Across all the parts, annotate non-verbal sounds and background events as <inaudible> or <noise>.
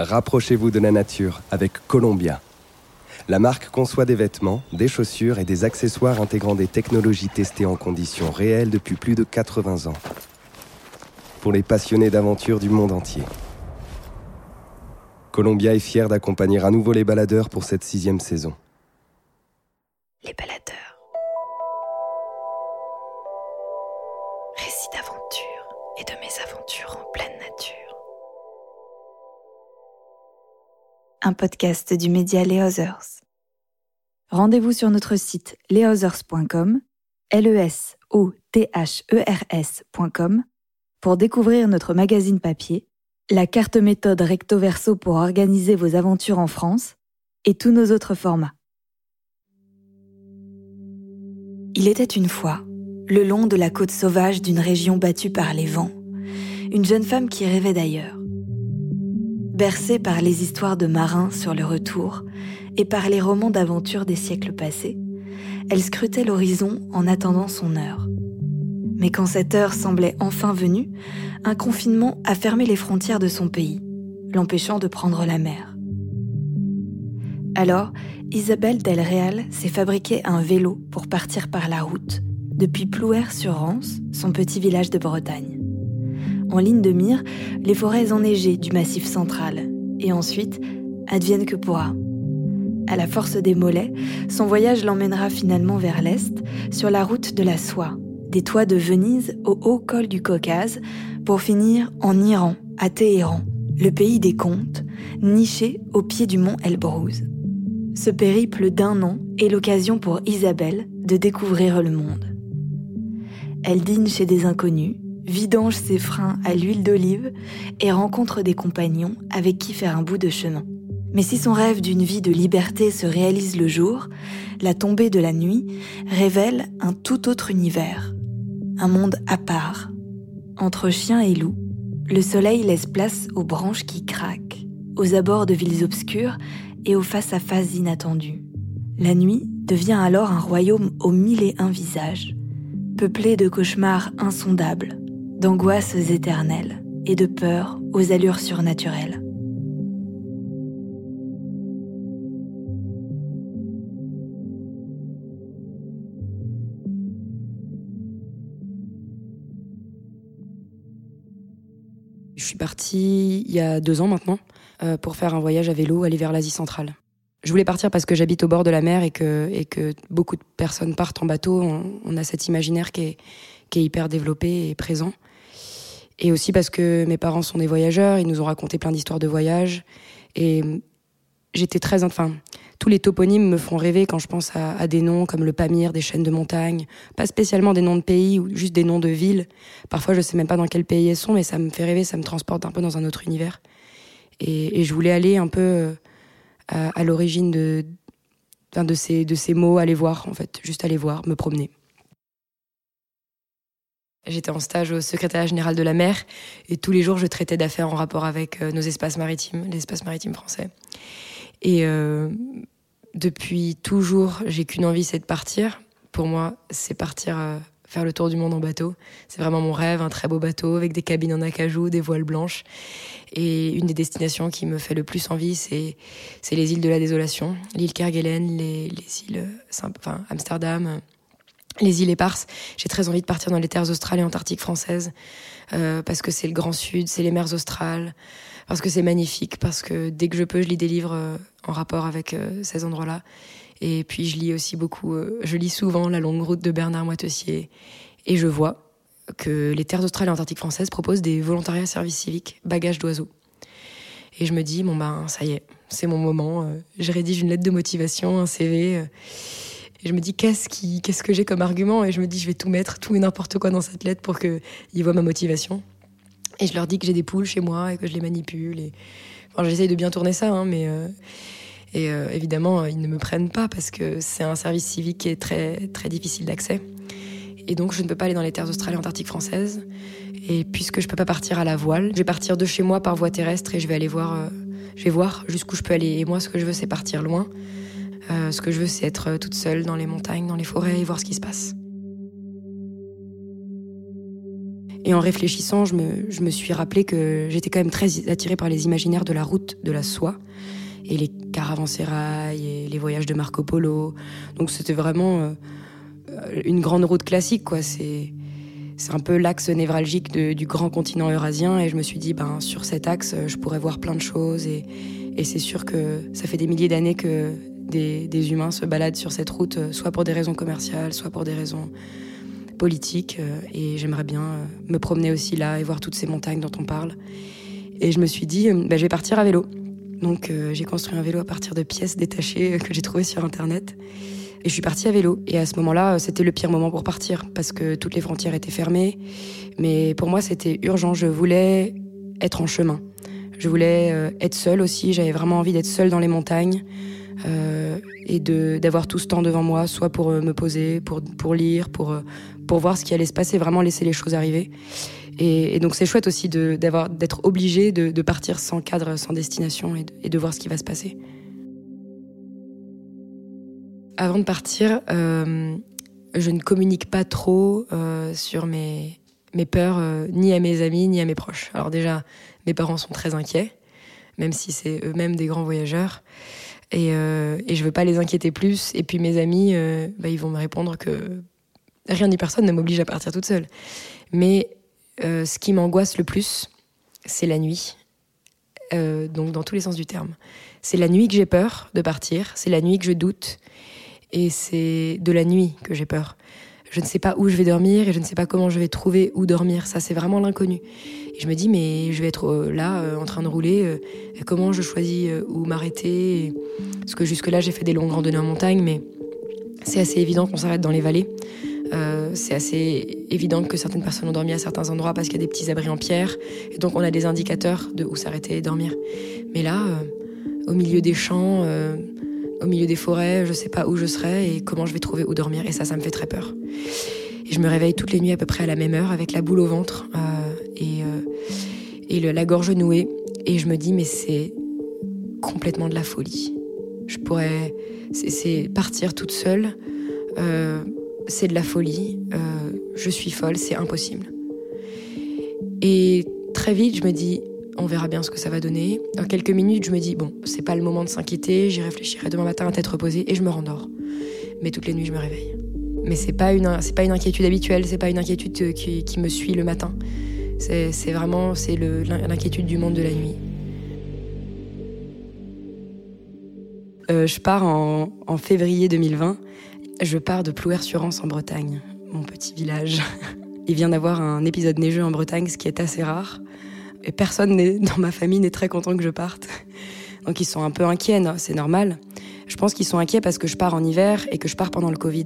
Rapprochez-vous de la nature avec Columbia. La marque conçoit des vêtements, des chaussures et des accessoires intégrant des technologies testées en conditions réelles depuis plus de 80 ans. Pour les passionnés d'aventure du monde entier. Columbia est fier d'accompagner à nouveau les baladeurs pour cette sixième saison. Les baladeurs. Un podcast du média Les Others. Rendez-vous sur notre site lesothers.com, l e s o t h e r s.com pour découvrir notre magazine papier, la carte méthode recto verso pour organiser vos aventures en France et tous nos autres formats. Il était une fois, le long de la côte sauvage d'une région battue par les vents, une jeune femme qui rêvait d'ailleurs. Bercée par les histoires de marins sur le retour et par les romans d'aventure des siècles passés, elle scrutait l'horizon en attendant son heure. Mais quand cette heure semblait enfin venue, un confinement a fermé les frontières de son pays, l'empêchant de prendre la mer. Alors, Isabelle Del Real s'est fabriqué un vélo pour partir par la route, depuis Plouer-sur-Rance, son petit village de Bretagne. En ligne de mire, les forêts enneigées du massif central, et ensuite, advienne que pourra. À la force des mollets, son voyage l'emmènera finalement vers l'est, sur la route de la soie, des toits de Venise au haut col du Caucase, pour finir en Iran, à Téhéran, le pays des contes, niché au pied du mont Elbrouz. Ce périple d'un an est l'occasion pour Isabelle de découvrir le monde. Elle dîne chez des inconnus, vidange ses freins à l'huile d'olive et rencontre des compagnons avec qui faire un bout de chemin. Mais si son rêve d'une vie de liberté se réalise le jour, la tombée de la nuit révèle un tout autre univers, un monde à part. Entre chien et loup, le soleil laisse place aux branches qui craquent, aux abords de villes obscures et aux face-à-face inattendus. La nuit devient alors un royaume aux mille et un visages, peuplé de cauchemars insondables, d'angoisses éternelles et de peurs aux allures surnaturelles. Je suis partie il y a deux ans maintenant euh, pour faire un voyage à vélo, aller vers l'Asie centrale. Je voulais partir parce que j'habite au bord de la mer et que, et que beaucoup de personnes partent en bateau. On, a cet imaginaire qui est, qui est hyper développé et présent. Et aussi parce que mes parents sont des voyageurs, ils nous ont raconté plein d'histoires de voyage. Et j'étais très. Enfin, tous les toponymes me font rêver quand je pense à, des noms comme le Pamir, des chaînes de montagnes. Pas spécialement des noms de pays ou juste des noms de villes. Parfois, je sais même pas dans quel pays elles sont, mais ça me fait rêver, ça me transporte un peu dans un autre univers. Et, je voulais aller un peu euh, à, l'origine de, de, ces, de ces mots, aller voir, en fait. Juste aller voir, me promener. J'étais en stage au secrétariat général de la mer et tous les jours je traitais d'affaires en rapport avec euh, nos espaces maritimes, les espaces maritimes français. Et euh, depuis toujours, j'ai qu'une envie, c'est de partir. Pour moi, c'est partir euh, faire le tour du monde en bateau. C'est vraiment mon rêve, un très beau bateau avec des cabines en acajou, des voiles blanches. Et une des destinations qui me fait le plus envie, c'est c'est les îles de la désolation, l'île Kerguelen, les, les îles, enfin Amsterdam, les îles éparses. J'ai très envie de partir dans les terres australes et antarctiques françaises euh, parce que c'est le grand sud, c'est les mers australes parce que c'est magnifique, parce que dès que je peux, je lis des livres euh, en rapport avec euh, ces endroits-là. Et puis je lis aussi beaucoup, je lis souvent La longue route de Bernard Moitessier, et je vois que les terres australes et antarctiques françaises proposent des volontariats service civique, bagages d'oiseaux. Et je me dis, bon ben ça y est, c'est mon moment, je rédige une lettre de motivation, un CV. Et je me dis, qu'est-ce, que j'ai comme argument? Et je me dis, je vais tout mettre, tout et n'importe quoi dans cette lettre pour qu'ils voient ma motivation. Et je leur dis que j'ai des poules chez moi et que je les manipule. Et... Enfin, j'essaye de bien tourner ça, hein, mais euh, euh, évidemment, ils ne me prennent pas parce que c'est un service civique qui est très très difficile d'accès. Et donc, je ne peux pas aller dans les terres australes et antarctiques françaises. Et puisque je peux pas partir à la voile, je vais partir de chez moi par voie terrestre et je vais aller voir, euh, je vais voir jusqu'où je peux aller. Et moi, ce que je veux, c'est partir loin. Ce que je veux, c'est être toute seule dans les montagnes, dans les forêts et voir ce qui se passe. Et en réfléchissant, je me, suis rappelé que j'étais quand même très attirée par les imaginaires de la route de la soie et les caravansérails et les voyages de Marco Polo. Donc c'était vraiment euh, une grande route classique, quoi. C'est un peu l'axe névralgique du grand continent eurasien et je me suis dit ben sur cet axe je pourrais voir plein de choses et c'est sûr que ça fait des milliers d'années que des, humains se baladent sur cette route soit pour des raisons commerciales soit pour des raisons politiques euh, et j'aimerais bien euh, me promener aussi là et voir toutes ces montagnes dont on parle et je me suis dit ben, je vais partir à vélo donc j'ai construit un vélo à partir de pièces détachées que j'ai trouvées sur internet et je suis partie à vélo. Et à ce moment-là, c'était le pire moment pour partir parce que toutes les frontières étaient fermées. Mais pour moi, c'était urgent. Je voulais être en chemin. Je voulais euh, être seule aussi. J'avais vraiment envie d'être seule dans les montagnes euh, et d'avoir tout ce temps devant moi, soit pour euh, me poser, pour, lire, pour, euh, pour voir ce qui allait se passer, vraiment laisser les choses arriver. Et, donc c'est chouette aussi d'être obligé de, partir sans cadre, sans destination et de, voir ce qui va se passer. Avant de partir, je ne communique pas trop sur mes, mes peurs, ni à mes amis, ni à mes proches. Alors déjà, mes parents sont très inquiets, même si c'est eux-mêmes des grands voyageurs. Et, euh, et je veux pas les inquiéter plus. Et puis mes amis, euh, bah, ils vont me répondre que rien ni personne ne m'oblige à partir toute seule. Mais euh, ce qui m'angoisse le plus, c'est la nuit. donc dans tous les sens du terme. C'est la nuit que j'ai peur de partir, c'est la nuit que je doute, et c'est de la nuit que j'ai peur. Je ne sais pas où je vais dormir et je ne sais pas comment je vais trouver où dormir. Ça, c'est vraiment l'inconnu. Et je me dis, mais je vais être euh, là, euh, en train de rouler. Euh, comment je choisis où m'arrêter Parce que jusque-là, j'ai fait des longues randonnées en montagne, mais c'est assez évident qu'on s'arrête dans les vallées. Euh, c'est assez évident que certaines personnes ont dormi à certains endroits parce qu'il y a des petits abris en pierre. Et donc, on a des indicateurs de où s'arrêter et dormir. Mais là, au milieu des champs, au milieu des forêts, je sais pas où je serai et comment je vais trouver où dormir. Et ça, ça me fait très peur. Et je me réveille toutes les nuits à peu près à la même heure avec la boule au ventre euh, et, euh, et la gorge nouée. Et je me dis, mais c'est complètement de la folie. Je pourrais. C'est partir toute seule. Euh, c'est de la folie. Je suis folle, c'est impossible. Et très vite, je me dis, on verra bien ce que ça va donner. En quelques minutes, je me dis, bon, c'est pas le moment de s'inquiéter, j'y réfléchirai demain matin à tête reposée et je me rendors. Mais toutes les nuits, je me réveille. Mais c'est pas une, pas une inquiétude habituelle, c'est pas une inquiétude euh, qui, qui, me suit le matin. C'est, c'est vraiment, c'est l'inquiétude du monde de la nuit. Euh, je pars en, en, février 2020. Je pars de Plouer-sur-Anse en Bretagne, mon petit village. <laughs> Il vient d'avoir un épisode neigeux en Bretagne, ce qui est assez rare. Et personne <laughs> dans ma famille n'est très content que je parte. Donc ils sont un peu inquiets, c'est normal. Je pense qu'ils sont inquiets parce que je pars en hiver et que je pars pendant le Covid.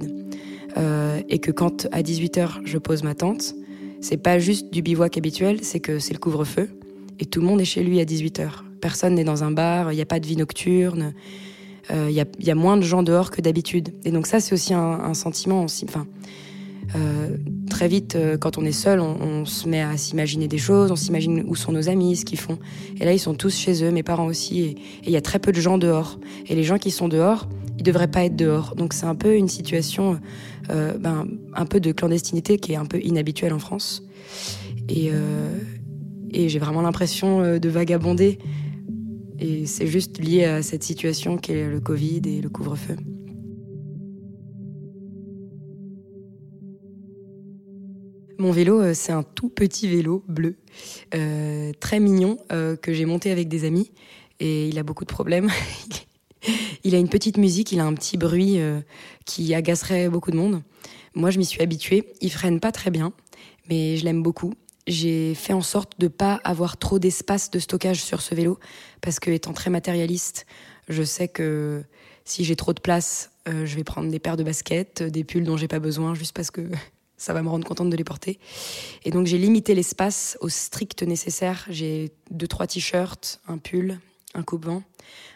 Euh, et que quand à 18h je pose ma tente, c'est pas juste du bivouac habituel, c'est que c'est le couvre-feu. Et tout le monde est chez lui à 18h. Personne n'est dans un bar, il n'y a pas de vie nocturne. Euh, il y, a, moins de gens dehors que d'habitude. Et donc ça, c'est aussi un, sentiment. Aussi, euh, très vite, euh, quand on est seul, on, se met à s'imaginer des choses, on s'imagine où sont nos amis, ce qu'ils font. Et là, ils sont tous chez eux, mes parents aussi, et il y a très peu de gens dehors. Et les gens qui sont dehors, ils devraient pas être dehors. Donc c'est un peu une situation, euh, ben, un peu de clandestinité qui est un peu inhabituelle en France. Et, j'ai vraiment l'impression de vagabonder. Et c'est juste lié à cette situation qu'est le Covid et le couvre-feu. Mon vélo, euh, c'est un tout petit vélo bleu, euh, très mignon, euh, que j'ai monté avec des amis. Et il a beaucoup de problèmes. <laughs> il a une petite musique, il a un petit bruit qui agacerait beaucoup de monde. Moi, je m'y suis habituée. Il freine pas très bien, mais je l'aime beaucoup. J'ai fait en sorte de pas avoir trop d'espace de stockage sur ce vélo, parce que étant très matérialiste, je sais que si j'ai trop de place, je vais prendre des paires de baskets, des pulls dont j'ai pas besoin, juste parce que ça va me rendre contente de les porter. Et donc j'ai limité l'espace au strict nécessaire. J'ai deux trois t-shirts, un pull, un coupe-vent,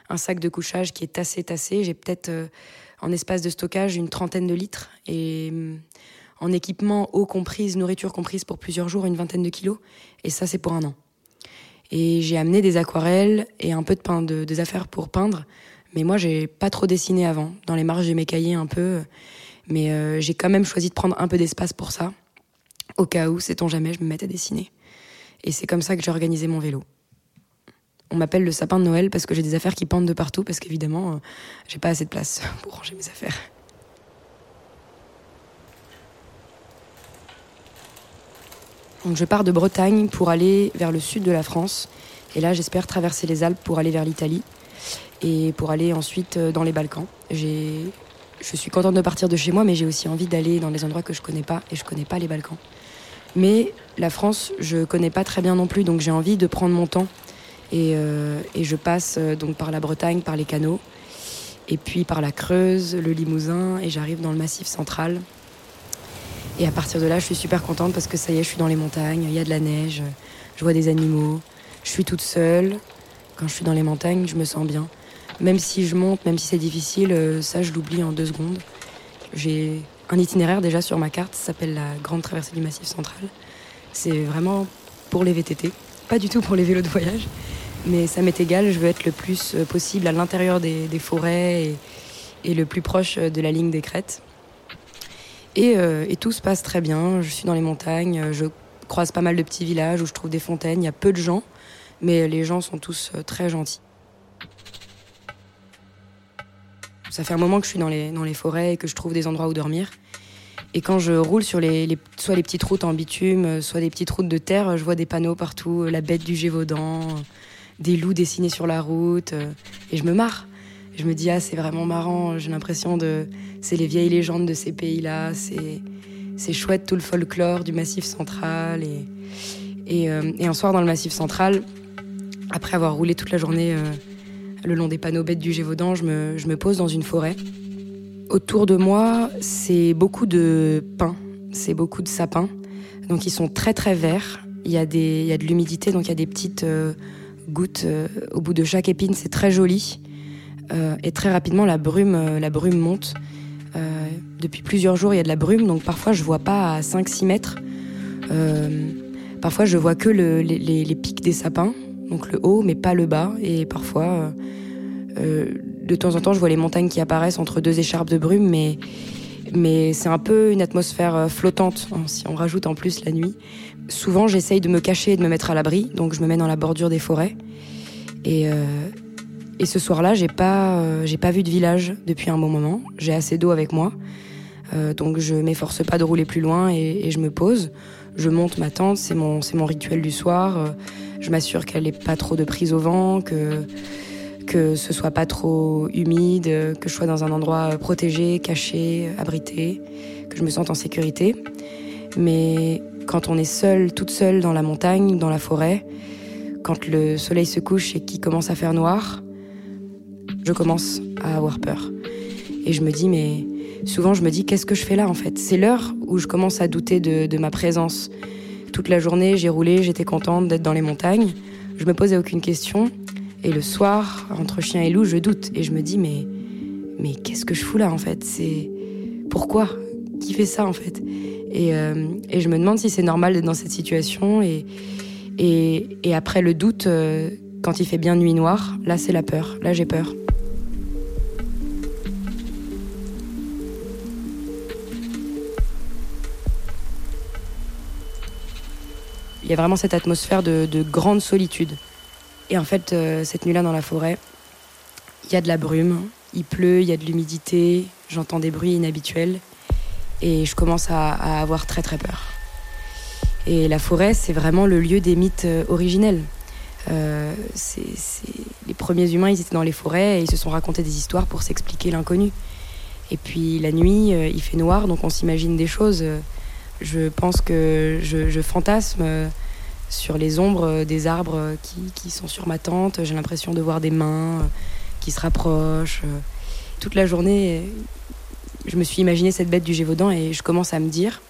un sac de couchage qui est tassé tassé. J'ai peut-être euh, en espace de stockage une trentaine de litres et euh, en équipement eau comprise, nourriture comprise pour plusieurs jours une vingtaine de kilos. Et ça c'est pour un an. Et j'ai amené des aquarelles et un peu de pain, de, des affaires pour peindre. Mais moi j'ai pas trop dessiné avant. Dans les marges de mes cahiers un peu mais euh, j'ai quand même choisi de prendre un peu d'espace pour ça. au cas où, sait-on jamais, je me mette à dessiner. Et c'est comme ça que j'ai organisé mon vélo. On m'appelle le sapin de Noël parce que j'ai des affaires qui pendent de partout, parce qu'évidemment, euh, j'ai pas assez de place <laughs> pour ranger mes affaires. Donc je pars de Bretagne pour aller vers le sud de la France. Et là, j'espère traverser les Alpes pour aller vers l'Italie et pour aller ensuite euh, dans les Balkans. Je suis contente de partir de chez moi, mais j'ai aussi envie d'aller dans des endroits que je connais pas et je connais pas les Balkans. Mais la France, je connais pas très bien non plus, donc j'ai envie de prendre mon temps. Et, euh, je passe euh, donc par la Bretagne, par les canaux, et puis par la Creuse, le Limousin, et j'arrive dans le Massif central. Et à partir de là, je suis super contente parce que ça y est, je suis dans les montagnes, il y a de la neige, je vois des animaux, je suis toute seule. Quand je suis dans les montagnes, je me sens bien. Même si je monte, même si c'est difficile, euh, ça je l'oublie en deux secondes. J'ai un itinéraire déjà sur ma carte, ça s'appelle la Grande Traversée du Massif Central. C'est vraiment pour les VTT, pas du tout pour les vélos de voyage. Mais ça m'est égal, je veux être le plus euh, possible à l'intérieur des, forêts et, le plus proche de la ligne des crêtes. Euh, et, tout se passe très bien, je suis dans les montagnes, je croise pas mal de petits villages où je trouve des fontaines, il y a peu de gens, mais les gens sont tous très gentils. Ça fait un moment que je suis dans les, dans les forêts et que je trouve des endroits où dormir. Et quand je roule sur les, soit les petites routes en bitume, soit des petites routes de terre, je vois des panneaux partout, la bête du Gévaudan, des loups dessinés sur la route, et je me marre. Je me dis, ah, c'est vraiment marrant, j'ai l'impression de. C'est les vieilles légendes de ces pays-là, c'est, chouette tout le folklore du Massif central. Et, et, euh, un soir dans le Massif central, après avoir roulé toute la journée euh, le long des panneaux bêtes du Gévaudan, je me, je me pose dans une forêt. Autour de moi, c'est beaucoup de pins, c'est beaucoup de sapins. Donc ils sont très très verts. Il y a, des, il y a de l'humidité, donc il y a des petites euh, gouttes euh, au bout de chaque épine. C'est très joli. Euh, et très rapidement, la brume, la brume monte. depuis plusieurs jours, il y a de la brume, donc parfois je vois pas à 5-6 mètres. parfois je vois que le, les, les, pics des sapins, donc le haut, mais pas le bas. Et parfois, euh, de temps en temps, je vois les montagnes qui apparaissent entre deux écharpes de brume, mais, mais c'est un peu une atmosphère euh, flottante, hein, si on rajoute en plus la nuit. Souvent, j'essaye de me cacher et de me mettre à l'abri, donc je me mets dans la bordure des forêts. Et, euh, et ce soir-là, j'ai pas, pas vu de village depuis un bon moment. J'ai assez d'eau avec moi, donc je m'efforce pas de rouler plus loin et, et, je me pose. Je monte ma tente, c'est mon, c'est mon rituel du soir. Je m'assure qu'elle n'ait pas trop de prise au vent, que que ce soit pas trop humide, que je sois dans un endroit protégé, caché, abrité, que je me sente en sécurité. Mais quand on est seul, toute seule dans la montagne, dans la forêt, quand le soleil se couche et qu'il commence à faire noir, je commence à avoir peur. Et je me dis, mais souvent je me dis, qu'est-ce que je fais là en fait? C'est l'heure où je commence à douter de ma présence. Toute la journée, j'ai roulé, j'étais contente d'être dans les montagnes. Je me posais aucune question. Et le soir, entre chien et loup, je doute et je me dis mais mais qu'est-ce que je fous là en fait? C'est pourquoi? Qui fait ça en fait? Et, euh, et, je me demande si c'est normal d'être dans cette situation et et, après le doute, euh, quand il fait bien nuit noire, là c'est la peur. Là j'ai peur. Il y a vraiment cette atmosphère de, de grande solitude. Et en fait, euh, cette nuit-là dans la forêt, il y a de la brume, il pleut, il y a de l'humidité, j'entends des bruits inhabituels et je commence à, avoir très très peur. Et la forêt, c'est vraiment le lieu des mythes euh, originels. Euh, les premiers humains, ils étaient dans les forêts et ils se sont racontés des histoires pour s'expliquer l'inconnu. Et puis la nuit, il fait noir, donc on s'imagine des choses. Je pense que je, fantasme sur les ombres des arbres qui, sont sur ma tente. J'ai l'impression de voir des mains euh, qui se rapprochent. Euh. Toute la journée, je me suis imaginé cette bête du Gévaudan et je commence à me dire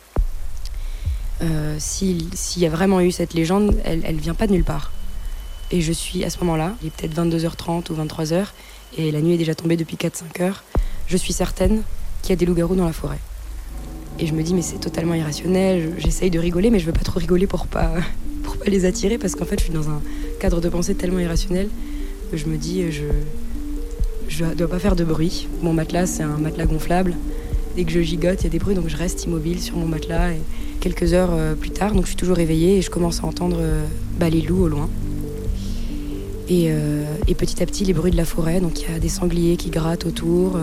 euh, s'il y a vraiment eu cette légende, elle, elle vient pas de nulle part. Et je suis à ce moment-là, il est peut-être 22h30 ou 23h, et la nuit est déjà tombée depuis 4-5 heures. Je suis certaine qu'il y a des loups-garous dans la forêt. Et je me dis, mais c'est totalement irrationnel. J'essaye de rigoler, mais je veux pas trop rigoler pour pas, <laughs> pour pas les attirer parce qu'en fait, je suis dans un cadre de pensée tellement irrationnel que je me dis, je je dois pas faire de bruit. Mon matelas, c'est un matelas gonflable Dès que je gigote, il y a des bruits, donc je reste immobile sur mon matelas. Et quelques heures euh, plus tard, donc je suis toujours réveillée et je commence à entendre euh, les loups au loin. Et, euh, et, petit à petit, les bruits de la forêt. Donc il y a des sangliers qui grattent autour,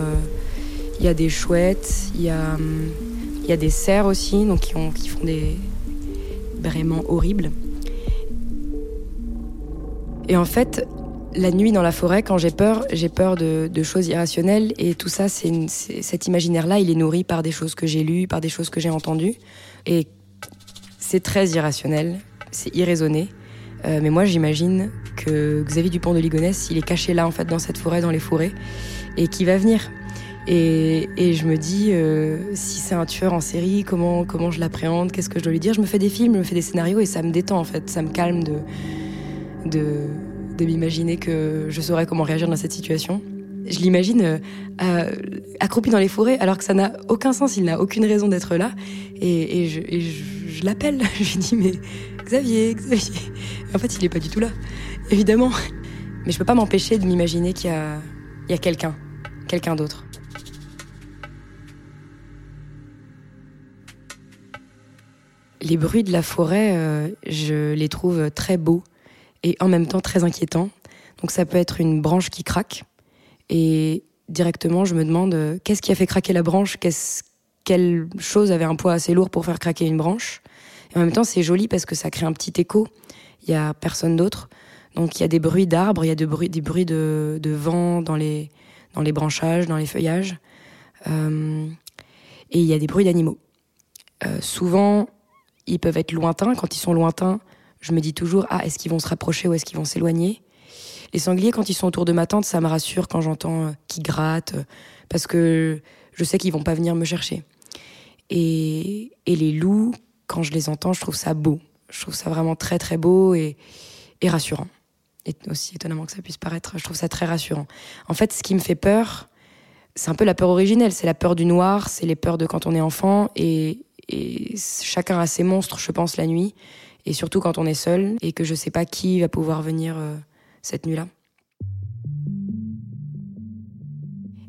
il y a des chouettes, il y a, hum, il y a des cerfs aussi, donc qui, ont, qui font des vraiment horribles. Et en fait, la nuit dans la forêt, quand j'ai peur, j'ai peur de, choses irrationnelles. Et tout ça, c'est cet imaginaire-là, il est nourri par des choses que j'ai lues, par des choses que j'ai entendues. Et c'est très irrationnel, c'est irraisonné. Euh, mais moi, j'imagine que Xavier Dupont de Ligonnès, il est caché là, en fait, dans cette forêt, dans les forêts, et qui va venir. Et, je me dis, euh, si c'est un tueur en série, comment, comment je l'appréhende, qu'est-ce que je dois lui dire? Je me fais des films, je me fais des scénarios, et ça me détend, en fait, ça me calme de, de, de m'imaginer que je saurais comment réagir dans cette situation. Je l'imagine euh, accroupi dans les forêts alors que ça n'a aucun sens, il n'a aucune raison d'être là. Et, je, l'appelle, <laughs> je lui dis mais Xavier, Xavier. en fait, il n'est pas du tout là, évidemment. Mais je peux pas m'empêcher de m'imaginer qu'il y a, il y a quelqu'un, quelqu'un d'autre. Les bruits de la forêt, euh, je les trouve très beaux et en même temps très inquiétant. Donc ça peut être une branche qui craque et directement je me demande euh, qu'est-ce qui a fait craquer la branche, quelle chose avait un poids assez lourd pour faire craquer une branche? Et en même temps c'est joli parce que ça crée un petit écho. Il y a personne d'autre. Donc il y a des bruits d'arbres, il y a des bruits, des bruits de, vent dans les, dans les branchages, dans les feuillages. Euh, et il y a des bruits d'animaux. Souvent, ils peuvent être lointains. Quand ils sont lointains, je me dis toujours ah est-ce qu'ils vont se rapprocher ou est-ce qu'ils vont s'éloigner? Les sangliers quand ils sont autour de ma tente, ça me rassure quand j'entends euh, qu'ils grattent euh, parce que je sais qu'ils vont pas venir me chercher. Et, et les loups, quand je les entends, je trouve ça beau. Je trouve ça vraiment très très beau et, et rassurant. Aussi étonnamment que ça puisse paraître, je trouve ça très rassurant. En fait, ce qui me fait peur, c'est un peu la peur originelle, c'est la peur du noir, c'est les peurs de quand on est enfant, et, et chacun a ses monstres, je pense, la nuit et surtout quand on est seul et que je sais pas qui va pouvoir venir euh, cette nuit-là.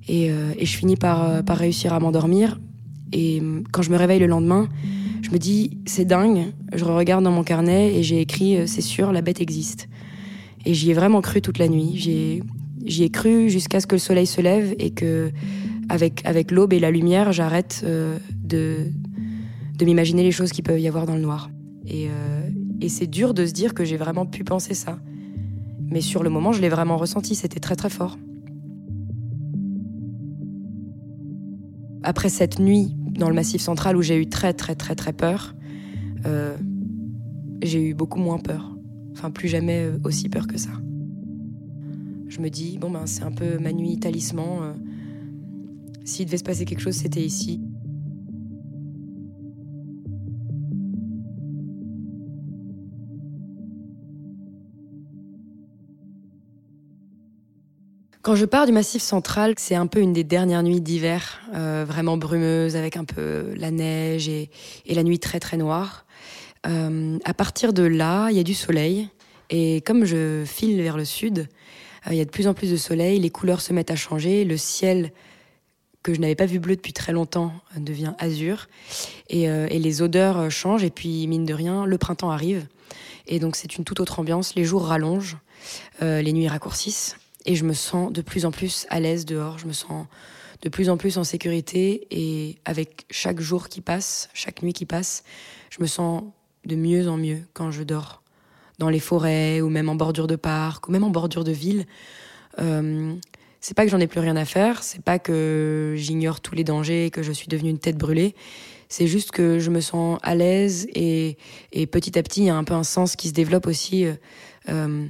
Et, euh, je finis par, euh, par réussir à m'endormir. Et quand je me réveille le lendemain, je me dis, c'est dingue. Je regarde dans mon carnet et j'ai écrit, c'est sûr, la bête existe. Et j'y ai vraiment cru toute la nuit. J'y ai, cru jusqu'à ce que le soleil se lève et que, avec l'aube et la lumière, j'arrête de, de m'imaginer les choses qui peuvent y avoir dans le noir. Euh, et, c'est dur de se dire que j'ai vraiment pu penser ça. Mais sur le moment, je l'ai vraiment ressenti, c'était très très fort. Après cette nuit dans le Massif central où j'ai eu très très très très peur, euh, j'ai eu beaucoup moins peur. Enfin, plus jamais euh, aussi peur que ça. Je me dis, bon ben c'est un peu ma nuit talisman. S'il devait se passer quelque chose, c'était ici. Quand je pars du Massif central, c'est un peu une des dernières nuits d'hiver, euh, vraiment brumeuse, avec un peu la neige et, la nuit très très noire. Euh, à partir de là, il y a du soleil. Et comme je file vers le sud, euh, il y a de plus en plus de soleil, les couleurs se mettent à changer, le ciel que je n'avais pas vu bleu depuis très longtemps devient azur, et, et les odeurs changent, et puis mine de rien, le printemps arrive. Et donc c'est une toute autre ambiance, les jours rallongent, les nuits raccourcissent, et je me sens de plus en plus à l'aise dehors, je me sens de plus en plus en sécurité et avec chaque jour qui passe, chaque nuit qui passe, je me sens de mieux en mieux quand je dors dans les forêts ou même en bordure de parc ou même en bordure de ville. Euh, c'est pas que j'en ai plus rien à faire, c'est pas que j'ignore tous les dangers et que je suis devenue une tête brûlée. C'est juste que je me sens à l'aise et, et, petit à petit, il y a un peu un sens qui se développe aussi. Euh, euh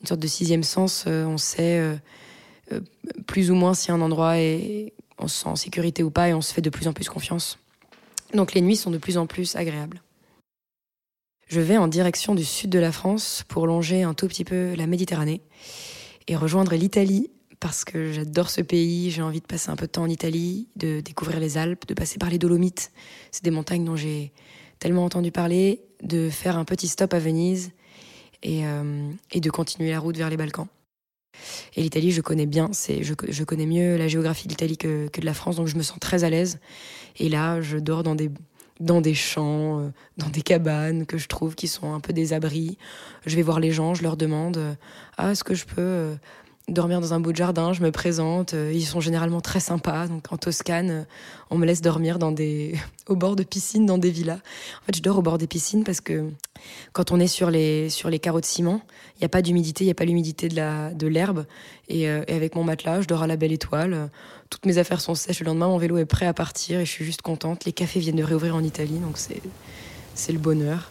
une sorte de sixième sens. Euh, on sait euh, euh, plus ou moins si un endroit est, on se sent en sécurité ou pas et on se fait de plus en plus confiance. Donc les nuits sont de plus en plus agréables. Je vais en direction du sud de la France pour longer un tout petit peu la Méditerranée et rejoindre l'Italie parce que j'adore ce pays, j'ai envie de passer un peu de temps en Italie, de découvrir les Alpes, de passer par les Dolomites. C'est des montagnes dont j'ai tellement entendu parler, de faire un petit stop à Venise et, euh, et, de continuer la route vers les Balkans. Et l'Italie, je connais bien. C'est, je, connais mieux la géographie de l'Italie que, que, de la France, donc je me sens très à l'aise. Et là, je dors dans des, dans des champs, euh, dans des cabanes que je trouve qui sont un peu des abris. Je vais voir les gens, je leur demande euh, Ah, est-ce que je peux dormir dans un de jardin Je me présente. Ils sont généralement très sympas. Donc en Toscane, on me laisse dormir dans des... <laughs> au bord de piscines, dans des villas. En fait, je dors au bord des piscines parce que quand on est sur les, sur les carreaux de ciment, il n'y a pas d'humidité, il n'y a pas l'humidité de l'herbe. De et, et avec mon matelas, je dors à la belle étoile toutes mes affaires sont sèches. Le lendemain, mon vélo est prêt à partir et je suis juste contente. Les cafés viennent de réouvrir en Italie, donc c'est le bonheur.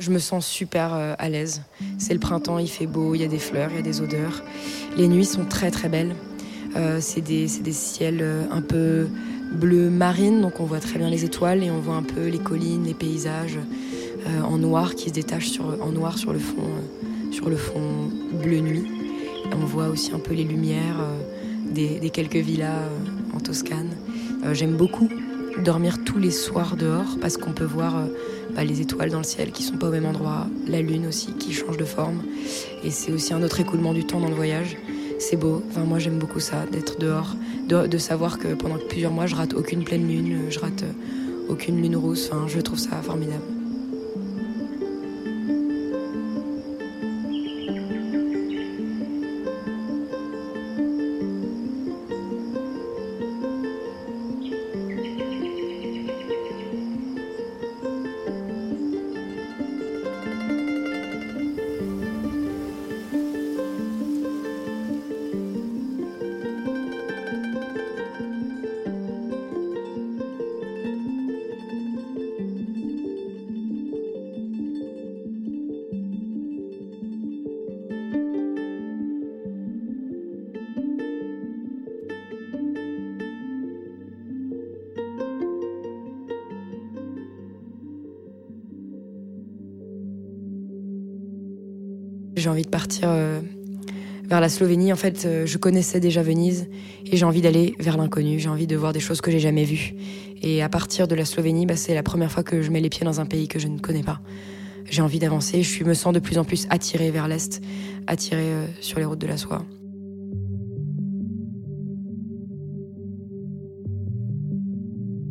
Je me sens super euh, à l'aise. C'est le printemps, il fait beau, il y a des fleurs, il y a des odeurs. Les nuits sont très très belles. Euh, c'est des, des, ciels euh, un peu bleu marine, donc on voit très bien les étoiles et on voit un peu les collines, les paysages en noir qui se détachent sur, en noir sur le fond, sur le fond bleu nuit. on voit aussi un peu les lumières des, quelques villas en Toscane. J'aime beaucoup dormir tous les soirs dehors parce qu'on peut voir les étoiles dans le ciel qui sont pas au même endroit, la lune aussi qui change de forme. Et c'est aussi un autre écoulement du temps dans le voyage. C'est beau. Enfin, moi, j'aime beaucoup ça, d'être dehors, de, savoir que pendant plusieurs mois, je rate aucune pleine lune, je rate aucune lune rousse. Enfin, je trouve ça formidable. Envie de partir euh, vers la Slovénie. En fait, euh, je connaissais déjà Venise et j'ai envie d'aller vers l'inconnu. J'ai envie de voir des choses que j'ai jamais vues. Et à partir de la Slovénie, bah, c'est la première fois que je mets les pieds dans un pays que je ne connais pas. J'ai envie d'avancer. Je me sens de plus en plus attirée vers l'est, attirée euh, sur les routes de la soie.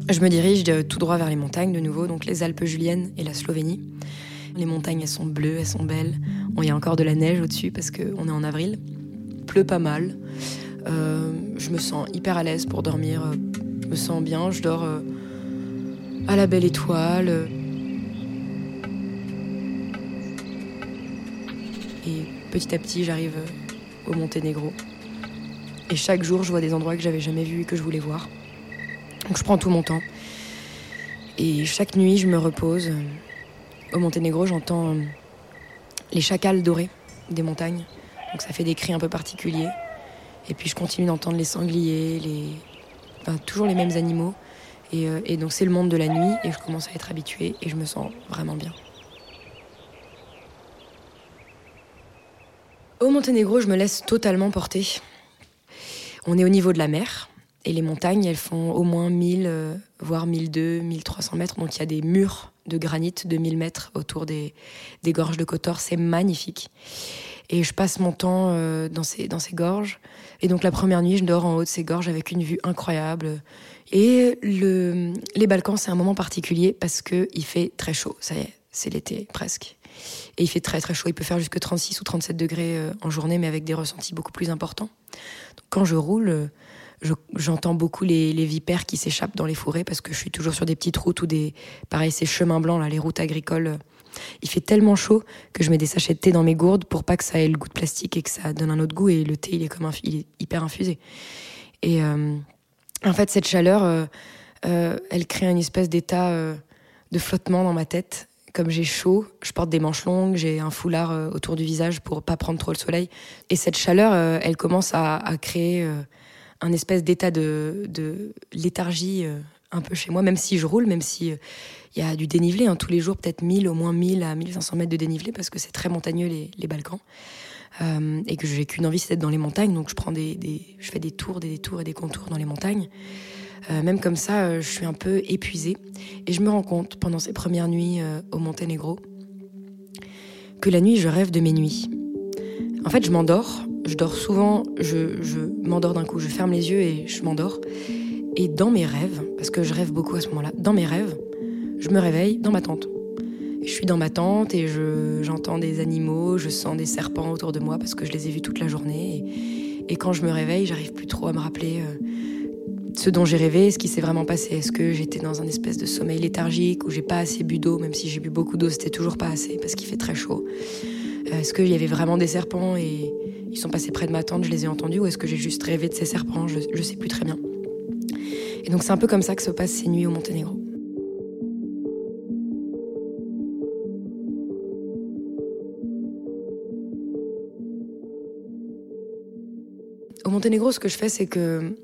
Je me dirige tout droit vers les montagnes de nouveau, donc les Alpes juliennes et la Slovénie. Les montagnes, elles sont bleues, elles sont belles. Il y a encore de la neige au-dessus parce qu'on est en avril. Il pleut pas mal. Euh, je me sens hyper à l'aise pour dormir. Je me sens bien. Je dors euh, à la belle étoile. Et petit à petit, j'arrive au Monténégro. Et chaque jour, je vois des endroits que j'avais jamais vus et que je voulais voir. Donc je prends tout mon temps. Et chaque nuit, je me repose. Au Monténégro, j'entends les chacals dorés des montagnes. Donc ça fait des cris un peu particuliers. Et puis je continue d'entendre les sangliers, toujours les mêmes animaux. Et, euh, et donc c'est le monde de la nuit et je commence à être habituée et je me sens vraiment bien. Au Monténégro, je me laisse totalement porter. On est au niveau de la mer et les montagnes, elles font au moins 1000, euh, voire 1200, 1300 mètres. Donc il y a des murs de granit de 1000 mètres autour des, des gorges de Kotor. C'est magnifique. Et je passe mon temps euh, dans, ces, dans ces gorges. Et donc la première nuit, je dors en haut de ces gorges avec une vue incroyable. Et le, les Balkans, c'est un moment particulier parce qu'il fait très chaud. Ça y est, c'est l'été presque. Et il fait très très chaud. Il peut faire jusque 36 ou 37 degrés euh, en journée, mais avec des ressentis beaucoup plus importants. Quand je roule, j'entends beaucoup les, vipères qui s'échappent dans les forêts parce que je suis toujours sur des petites routes ou des, pareil, ces chemins blancs là, les routes agricoles. Il fait tellement chaud que je mets des sachets de thé dans mes gourdes pour pas que ça ait le goût de plastique et que ça donne un autre goût. Et le thé, il est comme il est hyper infusé. Et euh, en fait, cette chaleur, euh, euh, elle crée une espèce d'état de flottement dans ma tête. Comme j'ai chaud, je porte des manches longues, j'ai un foulard autour du visage pour pas prendre trop le soleil. Et cette chaleur, elle commence à, à créer un espèce d'état de, léthargie euh, un peu chez moi, même si je roule, même si il euh, y a du dénivelé, hein, tous les jours peut-être 1000, au moins 1000 à 1500 mètres de dénivelé, parce que c'est très montagneux les, Balkans. Euh, et que j'ai qu'une envie, c'est d'être dans les montagnes, donc je prends des, je fais des tours, des détours et des contours dans les montagnes. même comme ça, je suis un peu épuisée. Et je me rends compte, pendant ces premières nuits au Monténégro, que la nuit, je rêve de mes nuits. En fait, je m'endors, je dors souvent, je, m'endors d'un coup, je ferme les yeux et je m'endors. Et dans mes rêves, parce que je rêve beaucoup à ce moment-là, dans mes rêves, je me réveille dans ma tente. Je suis dans ma tente et j'entends des animaux, je sens des serpents autour de moi parce que je les ai vus toute la journée. Et, quand je me réveille, j'arrive plus trop à me rappeler euh, ce dont j'ai rêvé, ce qui s'est vraiment passé. Est-ce que j'étais dans un espèce de sommeil léthargique où j'ai pas assez bu d'eau, même si j'ai bu beaucoup d'eau, c'était toujours pas assez parce qu'il fait très chaud. Euh, est-ce qu'il y avait vraiment des serpents et ils sont passés près de ma tente, je les ai entendus, ou est-ce que j'ai juste rêvé de ces serpents? Je, je sais plus très bien. Et donc c'est un peu comme ça que se passent ces nuits au Monténégro. Au Monténégro, ce que je fais, c'est que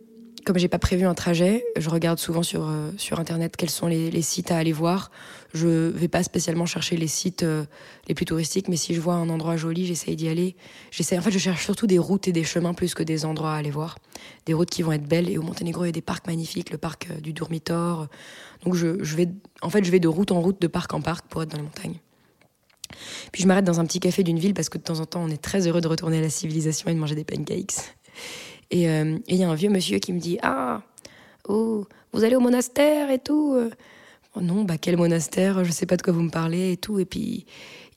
comme j'ai pas prévu un trajet, je regarde souvent sur euh, sur internet quels sont les, sites à aller voir. Je vais pas spécialement chercher les sites euh, les plus touristiques, mais si je vois un endroit joli, j'essaye d'y aller. J'essaie. En fait, je cherche surtout des routes et des chemins plus que des endroits à aller voir. Des routes qui vont être belles. Et au Monténégro, il y a des parcs magnifiques, le parc euh, du Dormitor. Donc je, vais, en fait, je vais de route en route, de parc en parc pour être dans les montagnes. Puis je m'arrête dans un petit café d'une ville parce que de temps en temps, on est très heureux de retourner à la civilisation et de manger des pancakes. Euh, et il y a un vieux monsieur qui me dit Ah, oh, vous allez au monastère et tout oh Non, bah quel monastère Je sais pas de quoi vous me parlez et tout. Et puis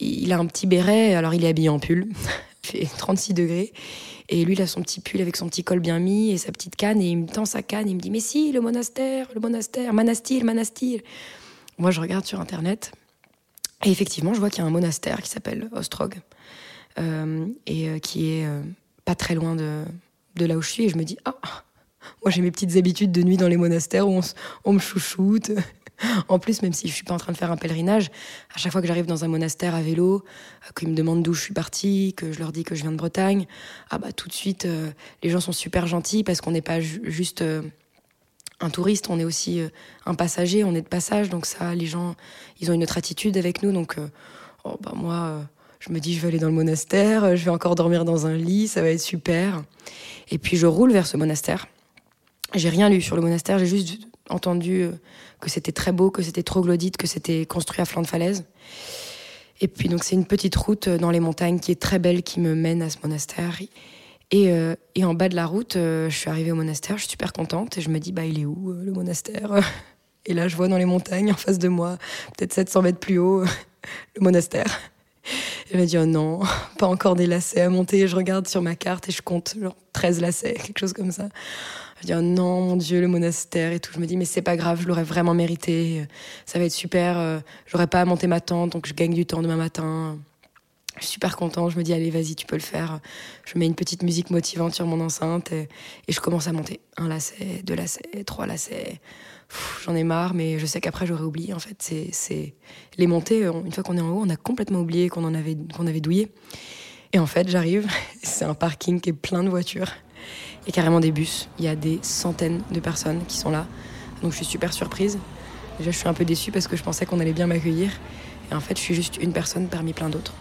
il a un petit béret, alors il est habillé en pull, <laughs> il fait 36 degrés. Et lui, il a son petit pull avec son petit col bien mis et sa petite canne. Et il me tend sa canne. Et il me dit Mais si, le monastère, le monastère, Manastil, Manastil. Moi, je regarde sur Internet. Et effectivement, je vois qu'il y a un monastère qui s'appelle Ostrog. Euh, et euh, qui est euh, pas très loin de, de là où je suis et je me dis ah moi j'ai mes petites habitudes de nuit dans les monastères où on, me chouchoute. En plus, même si je suis pas en train de faire un pèlerinage, à chaque fois que j'arrive dans un monastère à vélo, euh, qu'ils me demandent d'où je suis partie, que je leur dis que je viens de Bretagne, ah bah tout de suite euh, les gens sont super gentils parce qu'on n'est pas juste euh, un touriste, on est aussi un passager, on est de passage, donc ça les gens ils ont une autre attitude avec nous, donc oh, bah moi je me dis, je vais aller dans le monastère, je vais encore dormir dans un lit, ça va être super. Et puis je roule vers ce monastère. J'ai rien lu sur le monastère, j'ai juste entendu euh, que c'était très beau, que c'était troglodyte, que c'était construit à flanc de falaise. Et puis donc c'est une petite route dans les montagnes qui est très belle, qui me mène à ce monastère. Et, euh, et en bas de la route, euh, je suis arrivée au monastère, je suis super contente et je me dis, bah il est où le monastère? <laughs> Et là je vois dans les montagnes en face de moi, peut-être 700 mètres plus haut, <laughs> le monastère. Je me dit, oh non, <laughs> pas encore des lacets à monter. Je regarde sur ma carte et je compte genre 13 lacets, quelque chose comme ça. Me oh non, mon Dieu, le monastère et tout. Je me dis, mais c'est pas grave, je l'aurais vraiment mérité. Ça va être super. Euh, j'aurais pas à monter ma tente, donc je gagne du temps demain matin. Je suis super content. Je me dis, allez, vas-y, tu peux le faire. Je mets une petite musique motivante sur mon enceinte et, je commence à monter. Un lacet, deux lacets, trois lacets j'en ai marre, mais je sais qu'après j'aurais oublié. En fait, c'est les montées. Une fois qu'on est en haut, on a complètement oublié qu'on en avait qu'on avait douillé. Et en fait, j'arrive. <laughs> C'est un parking qui est plein de voitures et carrément des bus. Il y a des centaines de personnes qui sont là. Donc je suis super surprise. Déjà, je suis un peu déçue parce que je pensais qu'on allait bien m'accueillir. Et en fait, je suis juste une personne parmi plein d'autres.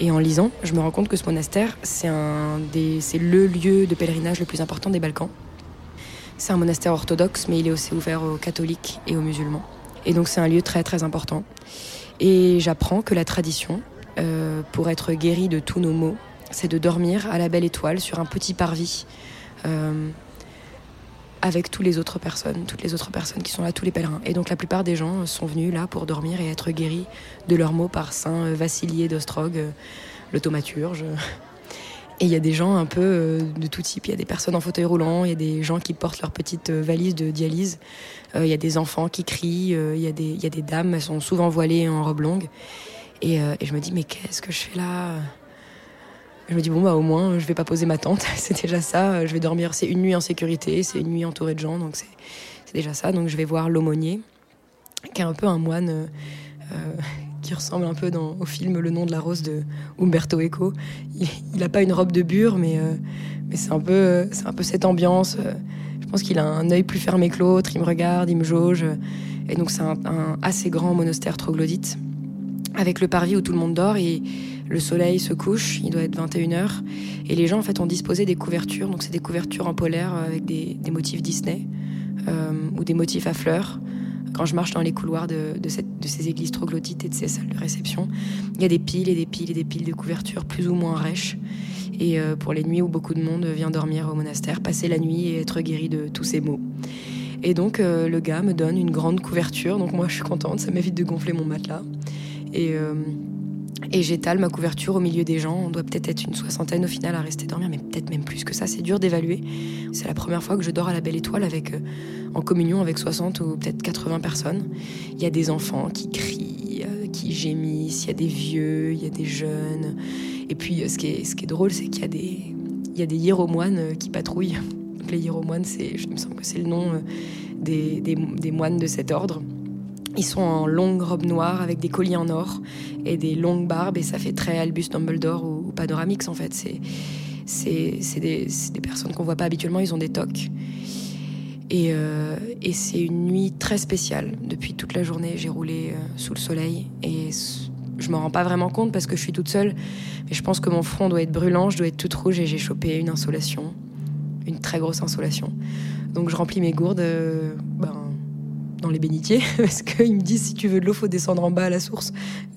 Et en lisant, je me rends compte que ce monastère, c'est le lieu de pèlerinage le plus important des Balkans. C'est un monastère orthodoxe, mais il est aussi ouvert aux catholiques et aux musulmans. Et donc c'est un lieu très très important. Et j'apprends que la tradition, euh, pour être guéri de tous nos maux, c'est de dormir à la belle étoile sur un petit parvis euh, avec toutes les autres personnes, toutes les autres personnes qui sont là, tous les pèlerins. Et donc la plupart des gens sont venus là pour dormir et être guéris de leurs maux par Saint Vassilier d'Ostrog, le thaumaturge, et il y a des gens un peu euh, de tout type. Il y a des personnes en fauteuil roulant, il y a des gens qui portent leur petite euh, valise de dialyse, euh, il y a des enfants qui crient, il, y a des, dames, elles sont souvent voilées en robe longue. Et je me dis, mais qu'est-ce que je fais là? Je me dis, bon, bah au moins, je vais pas poser ma tente, <laughs> c'est déjà ça. Je vais dormir, c'est une nuit en sécurité, c'est une nuit entourée de gens, donc c'est déjà ça. Donc je vais voir l'aumônier, qui est un peu un moine qui ressemble un peu dans, au film Le nom de la rose de Umberto Eco. Il n'a pas une robe de bure, mais, euh, mais c'est un, peu, c'est un peu cette ambiance. Je pense qu'il a un œil plus fermé que l'autre, il me regarde, il me jauge. Et donc c'est un, assez grand monastère troglodyte, avec le parvis où tout le monde dort et le soleil se couche, il doit être 21h. Et les gens en fait ont disposé des couvertures, donc c'est des couvertures en polaire avec des, motifs Disney, euh, ou des motifs à fleurs. quand je marche dans les couloirs de, ces églises troglodytes et de ces salles de réception, il y a des piles et des piles et des piles de couvertures plus ou moins rêches. Et euh, pour les nuits où beaucoup de monde vient dormir au monastère, passer la nuit et être guéri de tous ces maux. Et donc euh, le gars me donne une grande couverture, donc moi je suis contente, ça m'évite de gonfler mon matelas. Et, euh, et j'étale ma couverture au milieu des gens. On doit peut-être être une soixantaine au final à rester dormir, mais peut-être même plus que ça. C'est dur d'évaluer. C'est la première fois que je dors à la Belle Étoile avec, euh, en communion avec 60 ou peut-être 80 personnes. Il y a des enfants qui crient, qui gémissent, il y a des vieux, il y a des jeunes. Et puis ce qui est, ce qui est drôle, c'est qu'il y a des, y hiéromoines qui patrouillent <laughs> les hiéromoines, je me semble que c'est le nom euh, des, moines de cet ordre. Ils sont en longue robe noire avec des colliers en or et des longues barbes et ça fait très Albus Dumbledore ou, Panoramix en fait. C'est, c'est, des, des, personnes qu'on voit pas habituellement, ils ont des tocs. Et, euh, et, c'est une nuit très spéciale. Depuis toute la journée, j'ai roulé euh, sous le soleil et je m'en rends pas vraiment compte parce que je suis toute seule. Mais je pense que mon front doit être brûlant, je dois être toute rouge et j'ai chopé une insolation une très grosse insolation. Donc je remplis mes gourdes euh, ben, dans les bénitiers, <laughs> parce qu'ils me disent si tu veux de l'eau, faut descendre en bas à la source.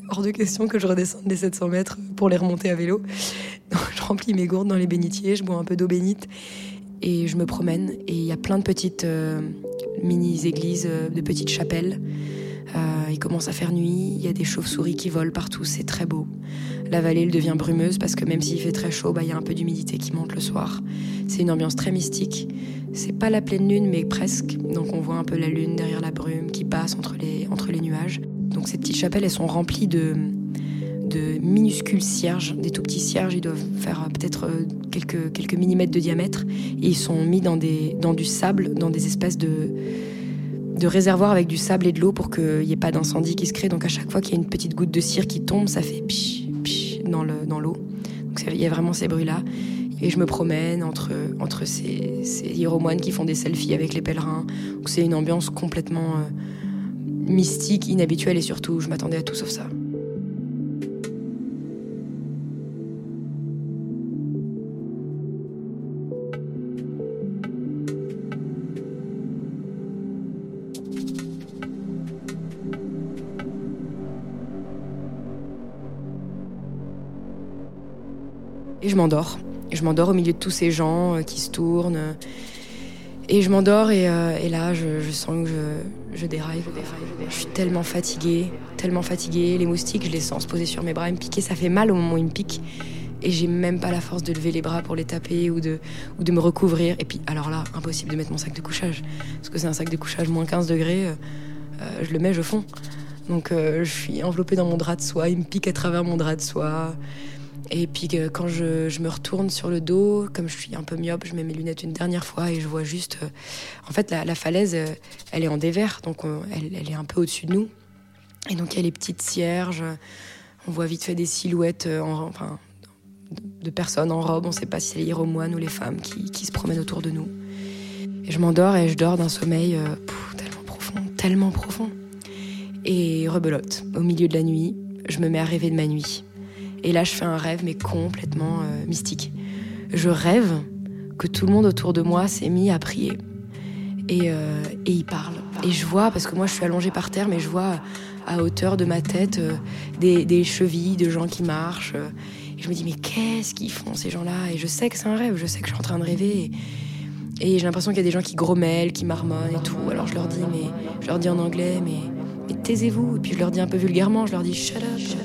Hors de question que je redescende les 700 mètres pour les remonter à vélo. <laughs> Je remplis mes gourdes dans les bénitiers, je bois un peu d'eau bénite et je me promène. Et il y a plein de petites euh, mini-églises, euh, de petites chapelles. Il commence à faire nuit, il y a des chauves-souris qui volent partout, c'est très beau. La vallée elle devient brumeuse parce que même s'il fait très chaud, bah, il y a un peu d'humidité qui monte le soir. C'est une ambiance très mystique. C'est pas la pleine lune, mais presque. Donc on voit un peu la lune derrière la brume qui passe entre les, entre les nuages. Donc ces petites chapelles, elles sont remplies de, de minuscules cierges, des tout petits cierges. Ils doivent faire euh, peut-être euh, quelques, quelques millimètres de diamètre. Ils sont mis dans, des, dans du sable, dans des espèces de, de réservoirs avec du sable et de l'eau pour qu'il n'y ait pas d'incendie qui se crée. Donc à chaque fois qu'il y a une petite goutte de cire qui tombe, ça fait pich, pich dans l'eau. Dans Donc il y a vraiment ces bruits-là. Et je me promène entre, entre ces, ces hiéromoines qui font des selfies avec les pèlerins. C'est une ambiance complètement euh, mystique, inhabituelle et surtout, je m'attendais à tout sauf ça. Je m'endors je m'endors au milieu de tous ces gens euh, qui se tournent. Et je m'endors et, euh, là, je, sens que je, je déraille, je, suis tellement fatiguée, tellement fatiguée. Les moustiques, je les sens se poser sur mes bras et me piquer. Ça fait mal au moment où ils me piquent. Et j'ai même pas la force de lever les bras pour les taper ou de, me recouvrir. Et puis, alors là, impossible de mettre mon sac de couchage. Parce que c'est un sac de couchage moins 15 degrés. Euh, je le mets, je fonds. Donc, je suis enveloppée dans mon drap de soie. Il me pique à travers mon drap de soie. Et puis quand je, me retourne sur le dos, comme je suis un peu myope, je mets mes lunettes une dernière fois et je vois juste. Euh, en fait, la, falaise, euh, elle est en dévers, donc elle, est un peu au-dessus de nous. Et donc il y a les petites cierges. On voit vite fait des silhouettes euh, enfin, de personnes en robe. On ne sait pas si c'est les hiéromoines ou les femmes qui, se promènent autour de nous. Et je m'endors et je dors d'un sommeil tellement profond, tellement profond. Et rebelote. Au milieu de la nuit, je me mets à rêver de ma nuit. Et là, je fais un rêve, mais complètement euh, mystique. Je rêve que tout le monde autour de moi s'est mis à prier. Et, euh, et parle. Et je vois, parce que moi je suis allongée par terre, mais je vois à hauteur de ma tête euh, des, des, chevilles de gens qui marchent. et je me dis, mais qu'est-ce qu'ils font ces gens-là? Et je sais que c'est un rêve, je sais que je suis en train de rêver. Et, j'ai l'impression qu'il y a des gens qui grommellent, qui marmonnent et tout. Alors je leur dis, mais je leur dis en anglais, mais, mais taisez-vous. Et puis je leur dis un peu vulgairement, je leur dis, shut up. Shut up.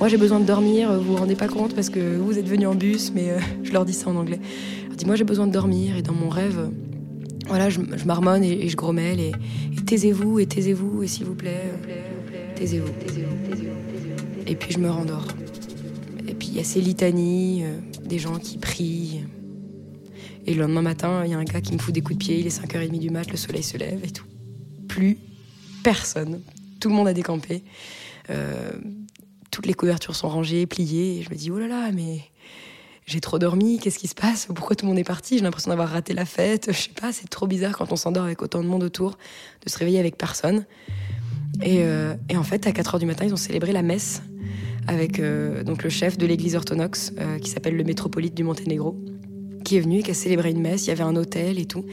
Moi, j'ai besoin de dormir, vous vous rendez pas compte parce que vous êtes venus en bus, mais euh, <laughs> je leur dis ça en anglais. Je leur dis, moi, j'ai besoin de dormir et dans mon rêve, euh, voilà, je, marmonne et, je grommelle et, taisez-vous et taisez-vous et s'il vous plaît, euh, taisez-vous. Et puis je me rendors. Et puis il y a ces litanies, des gens qui prient. Et le lendemain matin, il y a un gars qui me fout des coups de pied, il est 5h30 du mat, le soleil se lève et tout. Plus personne. Tout le monde a décampé. Euh, toutes les couvertures sont rangées, pliées. Et je me dis, oh là là, mais j'ai trop dormi, qu'est-ce qui se passe? Pourquoi tout le monde est parti? J'ai l'impression d'avoir raté la fête. Je sais pas, c'est trop bizarre quand on s'endort avec autant de monde autour, de se réveiller avec personne. Et, euh, en fait, à 4 heures du matin, ils ont célébré la messe avec euh, donc le chef de l'église orthodoxe euh, qui s'appelle le métropolite du Monténégro. Qui est venu et qui a célébré une messe. Il y avait un hôtel et tout.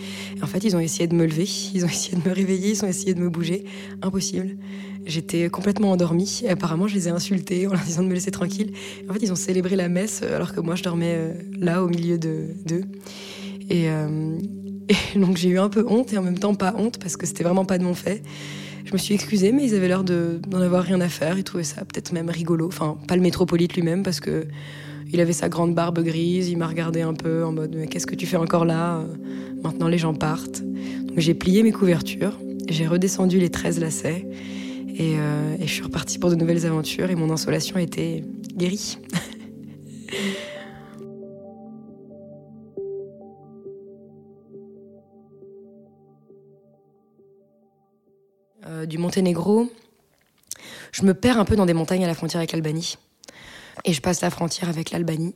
En fait, ils ont essayé de me lever, <laughs> ils ont essayé de me réveiller, ils ont essayé de me bouger. Impossible. J'étais complètement endormie. Et apparemment, je les ai insultés en leur disant de me laisser tranquille. En fait, ils ont célébré la messe alors que moi, je dormais euh, là, au milieu d'eux. Et, euh, <laughs> et donc, j'ai eu un peu honte et en même temps pas honte parce que c'était vraiment pas de mon fait. Je me suis excusée, mais ils avaient l'air d'en avoir rien à faire. Ils trouvaient ça peut-être même rigolo. Enfin, pas le métropolite lui-même parce que il avait sa grande barbe grise, il m'a regardé un peu en mode qu'est-ce que tu fais encore là? Maintenant les gens partent. J'ai plié mes couvertures, j'ai redescendu les 13 lacets euh, et, je suis repartie pour de nouvelles aventures et mon insolation était guérie. <laughs> Euh, du Monténégro, je me perds un peu dans des montagnes à la frontière avec l'Albanie. Et je passe la frontière avec l'Albanie.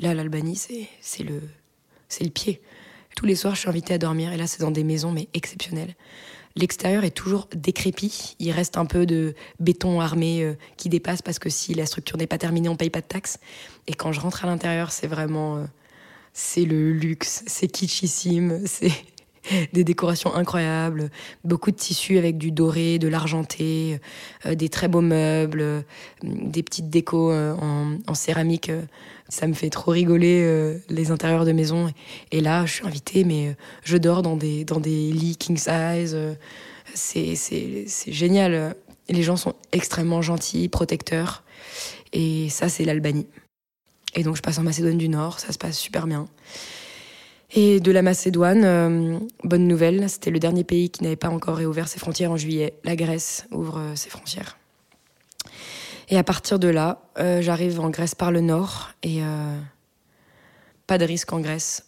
Là, l'Albanie, c'est le, le pied. Tous les soirs, je suis invitée à dormir. Et là, c'est dans des maisons, mais exceptionnelles. L'extérieur est toujours décrépit. Il reste un peu de béton armé euh, qui dépasse parce que si la structure n'est pas terminée, on paye pas de taxes. Et quand je rentre à l'intérieur, c'est vraiment, euh, c'est le luxe, c'est kitschissime, c'est <laughs> des décorations incroyables, beaucoup de tissus avec du doré, de l'argenté, euh, des très beaux meubles, des petites décos en, en, céramique. ça me fait trop rigoler les intérieurs de maison. Et là, je suis invitée, mais je dors dans des, dans des lits king size. c'est génial. Les gens sont extrêmement gentils, protecteurs. Et ça, c'est l'Albanie. Et donc, je passe en Macédoine du Nord, ça se passe super bien. Et de la Macédoine, euh, bonne nouvelle, c'était le dernier pays qui n'avait pas encore réouvert ses frontières en juillet. La Grèce ouvre euh, ses frontières. Et à partir de là, euh, j'arrive en Grèce par le nord et pas de risque en Grèce.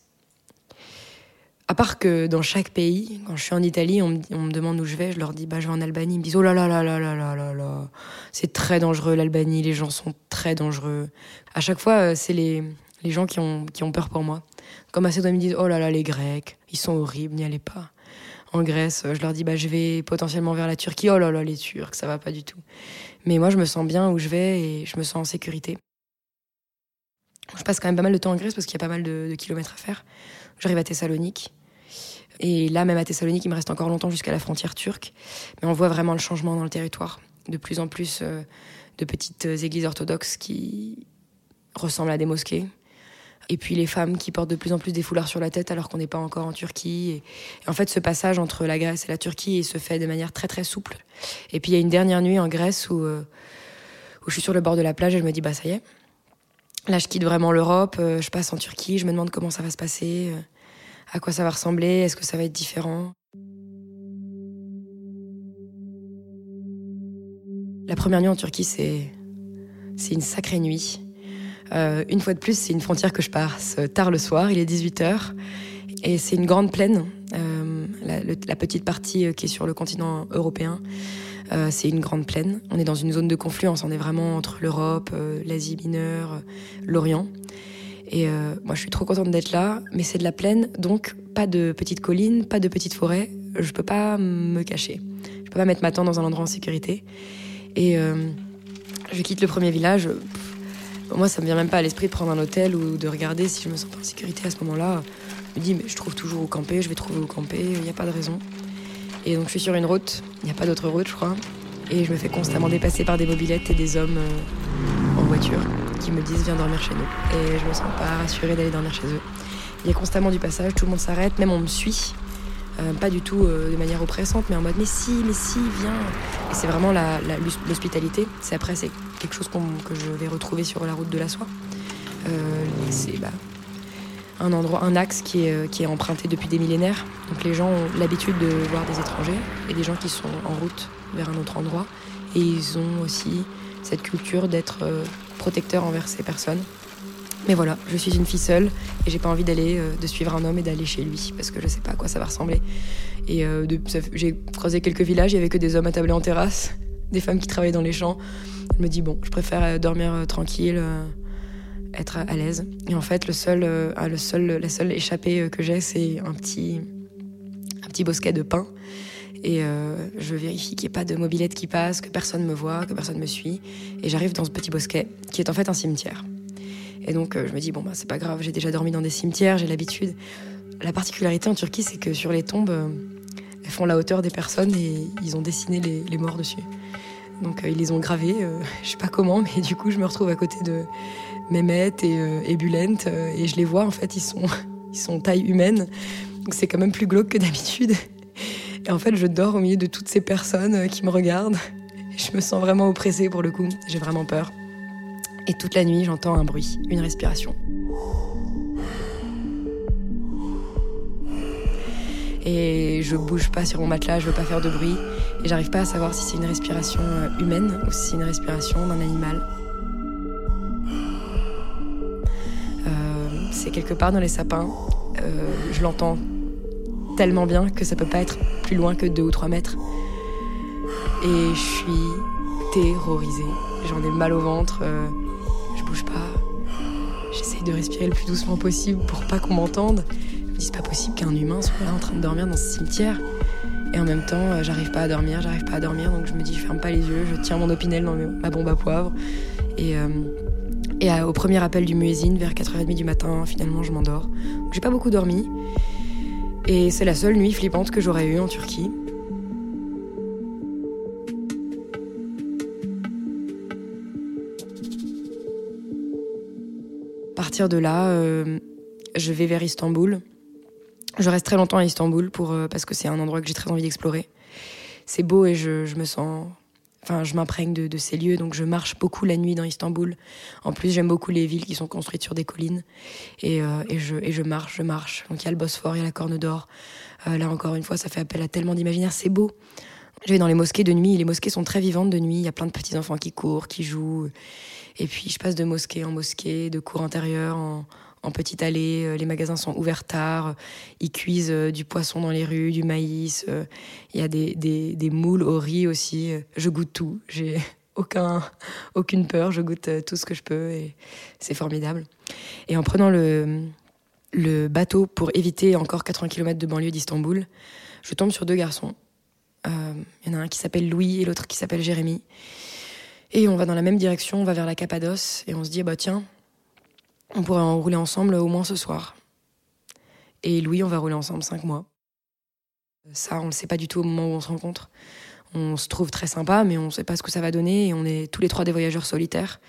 À part que dans chaque pays, quand je suis en Italie, on me, demande où je vais, je leur dis bah je vais en Albanie. Ils me disent oh là là là là là là là là, c'est très dangereux l'Albanie, les gens sont très dangereux. À chaque fois, c'est les, les gens qui ont, qui ont peur pour moi. Comme Macédoine me disent Oh là là, les Grecs, ils sont horribles, n'y allez pas. En Grèce, je leur dis bah, Je vais potentiellement vers la Turquie. Oh là là, les Turcs, ça va pas du tout. Mais moi, je me sens bien où je vais et je me sens en sécurité. Je passe quand même pas mal de temps en Grèce parce qu'il y a pas mal de, kilomètres à faire. J'arrive à Thessalonique. Et là, même à Thessalonique, il me reste encore longtemps jusqu'à la frontière turque. Mais on voit vraiment le changement dans le territoire. De plus en plus euh, de petites églises orthodoxes qui ressemblent à des mosquées. Et puis les femmes qui portent de plus en plus des foulards sur la tête alors qu'on n'est pas encore en Turquie. Et, en fait, ce passage entre la Grèce et la Turquie se fait de manière très très souple. Et puis il y a une dernière nuit en Grèce où, euh, je suis sur le bord de la plage et je me dis, bah ça y est. Là, je quitte vraiment l'Europe, euh, je passe en Turquie, je me demande comment ça va se passer, euh, à quoi ça va ressembler, est-ce que ça va être différent? La première nuit en Turquie, c'est une sacrée nuit. Euh, une fois de plus, c'est une frontière que je passe tard le soir, il est 18h, et c'est une grande plaine, euh, la, petite partie euh, qui est sur le continent européen. c'est une grande plaine. On est dans une zone de confluence. On est vraiment entre l'Europe, l'Asie mineure, l'Orient. Et moi, je suis trop contente d'être là. Mais c'est de la plaine, donc pas de petites collines, pas de petites forêts. Je peux pas me cacher. Je peux pas mettre ma tente dans un endroit en sécurité. Et je quitte le premier village. Moi, ça me vient même pas à l'esprit de prendre un hôtel ou de regarder si je me sens pas en sécurité à ce moment-là. Je me dis, mais je trouve toujours où camper, je vais trouver où camper, il n'y a pas de raison. Et donc, je suis sur une route, il n'y a pas d'autre route, je crois. Et je me fais constamment dépasser par des mobilettes et des hommes euh, en voiture qui me disent, viens dormir chez nous. Et je me sens pas rassurée d'aller dormir chez eux. Il y a constamment du passage, tout le monde s'arrête, même on me suit. Euh, pas du tout euh, de manière oppressante, mais en mode mais si, mais si, viens. Et c'est vraiment l'hospitalité. c'est après, c'est quelque chose que je vais retrouver sur la route de la soie. Euh, c'est bah, un endroit, un axe qui est, qui est emprunté depuis des millénaires. Donc les gens ont l'habitude de voir des étrangers et des gens qui sont en route vers un autre endroit. Et ils ont aussi cette culture d'être protecteurs envers ces personnes. Mais voilà, je suis une fille seule et j'ai pas envie d'aller, euh, de suivre un homme et d'aller chez lui parce que je sais pas à quoi ça va ressembler. Et euh, j'ai croisé quelques villages, il y avait que des hommes attablés en terrasse, <laughs> des femmes qui travaillaient dans les champs. Je me dis bon, je préfère euh, dormir tranquille, être à l'aise. Et en fait, le seul, le seul, la seule échappée que j'ai, c'est un petit, un petit bosquet de pin. Et je vérifie qu'il n'y ait pas de mobilette qui passe, que personne me voit, que personne me suit. Et j'arrive dans ce petit bosquet, qui est en fait un cimetière. Et donc je me dis, bon, bah, c'est pas grave, j'ai déjà dormi dans des cimetières, j'ai l'habitude. La particularité en Turquie, c'est que sur les tombes, elles font la hauteur des personnes et ils ont dessiné les, morts dessus. Donc ils les ont gravés, <laughs> je sais pas comment, mais du coup je me retrouve à côté de Mehmet et, et Bulent et je les vois en fait, ils sont, <laughs> ils sont taille humaine. Donc c'est quand même plus glauque que d'habitude. Et en fait, je dors au milieu de toutes ces personnes euh, qui me regardent. <laughs> Je me sens vraiment oppressée pour le coup. J'ai vraiment peur. Et toute la nuit, j'entends un bruit, une respiration. Et je bouge pas sur mon matelas, je veux pas faire de bruit. Et j'arrive pas à savoir si c'est une respiration euh, humaine ou si c'est une respiration d'un animal. Euh, c'est quelque part dans les sapins. je l'entends tellement bien que ça peut pas être plus loin que 2 ou 3 mètres. Et je suis terrorisée. J'en ai mal au ventre, euh, bouge pas. J'essaye de respirer le plus doucement possible pour pas qu'on m'entende. Je me dis, c'est pas possible qu'un humain soit là en train de dormir dans ce cimetière. Et en même temps, euh, j'arrive pas à dormir, j'arrive pas à dormir, donc je me dis, je ferme pas les yeux, je tiens mon opinel dans ma bombe à poivre. Et, euh, et au premier appel du muezzin, vers 4h30 du matin, finalement, je m'endors. J'ai pas beaucoup dormi. Et c'est la seule nuit flippante que j'aurais eue en Turquie. Partir de là, euh, je vais vers Istanbul. Je reste très longtemps à Istanbul pour, euh, parce que c'est un endroit que j'ai très envie d'explorer. C'est beau et je, je me sens Enfin, je m'imprègne de, ces lieux, donc je marche beaucoup la nuit dans Istanbul. En plus, j'aime beaucoup les villes qui sont construites sur des collines. Et, euh, je, et je marche, je marche. Donc il y a le Bosphore, il y a la Corne d'Or. Là, encore une fois, ça fait appel à tellement d'imaginaire. C'est beau. Je vais dans les mosquées de nuit. Les mosquées sont très vivantes de nuit. Il y a plein de petits enfants qui courent, qui jouent. Et puis, je passe de mosquée en mosquée, de cours intérieurs en, petite allée. Euh, les magasins sont ouverts tard. Ils cuisent euh, du poisson dans les rues, du maïs. Euh, il y a des, des, moules au riz aussi. Je goûte tout. J'ai <laughs> aucun, aucune peur. Je goûte tout ce que je peux et c'est formidable. Et en prenant le, le bateau pour éviter encore 80 km de banlieue d'Istanbul, je tombe sur deux garçons. Il y en a un qui s'appelle Louis et l'autre qui s'appelle Jérémy. Et on va dans la même direction, on va vers la Cappadoce et on se dit, bah tiens, on pourrait en rouler ensemble au moins ce soir. Et Louis, on va rouler ensemble cinq mois. Ça, on ne sait pas du tout au moment où on se rencontre. On se trouve très sympa, mais on ne sait pas ce que ça va donner. Et on est tous les trois des voyageurs solitaires.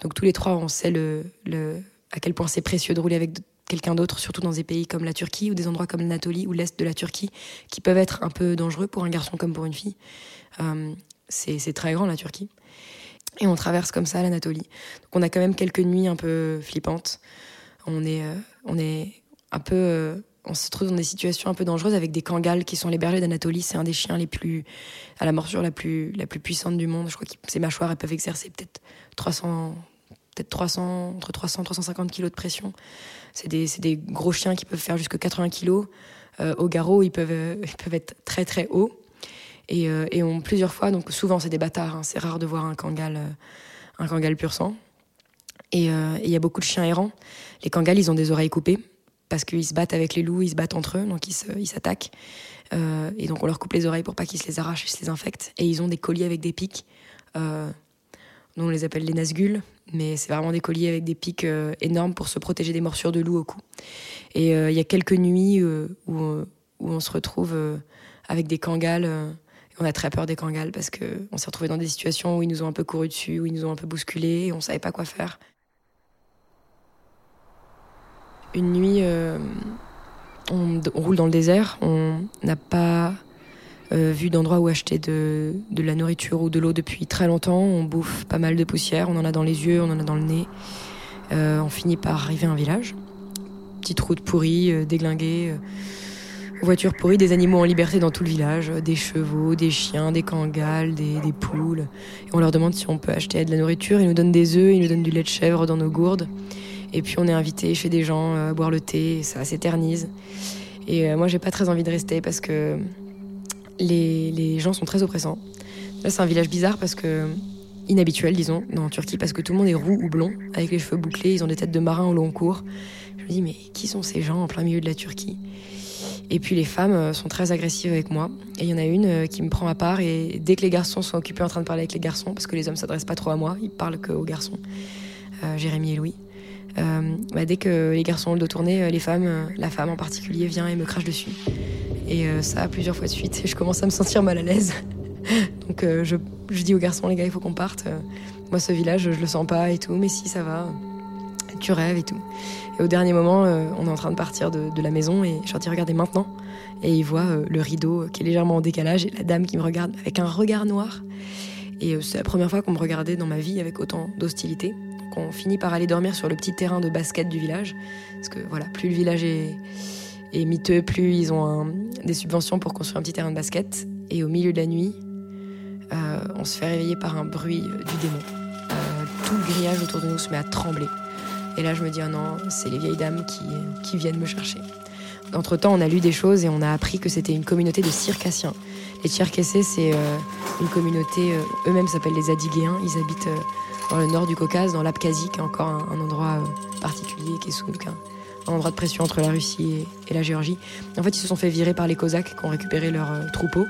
Donc tous les trois, on sait le, le à quel point c'est précieux de rouler avec quelqu'un d'autre, surtout dans des pays comme la Turquie ou des endroits comme l'Anatolie ou l'Est de la Turquie, qui peuvent être un peu dangereux pour un garçon comme pour une fille. Euh, c'est très grand, la Turquie. Et on traverse comme ça l'Anatolie. Donc on a quand même quelques nuits un peu flippantes. On est, euh, on est un peu, euh, on se trouve dans des situations un peu dangereuses avec des kangals qui sont les bergers d'Anatolie. C'est un des chiens les plus, à la morsure la plus, la plus puissante du monde. Je crois que ces mâchoires, elles peuvent exercer peut-être 300, peut-être 300, entre 300 350 kilos de pression. C'est des, des, gros chiens qui peuvent faire jusque 80 kilos. Euh, au garrot, ils peuvent, <laughs> ils peuvent être très très hauts. Et, euh, on, plusieurs fois, donc souvent c'est des bâtards, hein, c'est rare de voir un kangal, euh, un kangal pur sang. Euh, et il y a beaucoup de chiens errants. Les kangals, ils ont des oreilles coupées parce qu'ils se battent avec les loups, ils se battent entre eux, donc ils s'attaquent. Euh, et donc on leur coupe les oreilles pour pas qu'ils se les arrachent et se les infectent. Et ils ont des colliers avec des pics. Euh, on les appelle les nasgules, mais c'est vraiment des colliers avec des pics énormes pour se protéger des morsures de loup au cou. Et il y a quelques nuits où, on se retrouve avec des kangals on a très peur des kangals parce qu'on s'est retrouvé dans des situations où ils nous ont un peu couru dessus, où ils nous ont un peu bousculés et on savait pas quoi faire. Une nuit, euh, on, roule dans le désert, on n'a pas euh, vu d'endroit où acheter de, la nourriture ou de l'eau depuis très longtemps. On bouffe pas mal de poussière, on en a dans les yeux, on en a dans le nez. Euh, on finit par arriver à un village. Petite route pourrie, déglinguée voitures pourries, des animaux en liberté dans tout le village, des chevaux, des chiens, des kangals, des, poules. Et on leur demande si on peut acheter de la nourriture, ils nous donnent des œufs, ils nous donnent du lait de chèvre dans nos gourdes. Et puis on est invité chez des gens euh, à boire le thé, ça s'éternise. Et euh, moi j'ai pas très envie de rester parce que les, les gens sont très oppressants. Là c'est un village bizarre parce que inhabituel disons en Turquie parce que tout le monde est roux ou blond avec les cheveux bouclés, ils ont des têtes de marins au long cours. Je me dis mais qui sont ces gens en plein milieu de la Turquie? Et puis les femmes euh, sont très agressives avec moi. Et il y en a une euh, qui me prend à part et dès que les garçons sont occupés en train de parler avec les garçons, parce que les hommes s'adressent pas trop à moi, ils parlent qu'aux garçons, euh, Jérémy et Louis, bah, dès que les garçons ont le dos tourné, les femmes, la femme en particulier, vient et me crache dessus. Et ça, plusieurs fois de suite, et je commence à me sentir mal à l'aise. <laughs> Donc je, je, dis aux garçons, les gars, il faut qu'on parte. moi, ce village, je le sens pas et tout, mais si, ça va. Tu rêves et tout. Au dernier moment, on est en train de partir de, la maison et je leur dis, regardez maintenant et il voit euh, le rideau qui est légèrement en décalage et la dame qui me regarde avec un regard noir. Et euh, c'est la première fois qu'on me regardait dans ma vie avec autant d'hostilité. Donc on finit par aller dormir sur le petit terrain de basket du village. Parce que voilà, plus le village est, miteux, plus ils ont des subventions pour construire un petit terrain de basket. Et au milieu de la nuit, euh, on se fait réveiller par un bruit du démon. tout le grillage autour de nous se met à trembler. Et là, je me dis, oh non, c'est les vieilles dames qui, viennent me chercher. Entre-temps, on a lu des choses et on a appris que c'était une communauté de circassiens. Les Tcherkessés, c'est euh, une communauté, euh, eux-mêmes s'appellent les Adiguéens. Ils habitent euh, dans le nord du Caucase, dans l'Abkhazie, qui est encore un, endroit particulier, qui est sous un, endroit de pression entre la Russie et, la Géorgie. En fait, ils se sont fait virer par les Cosaques qui ont récupéré leurs troupeaux.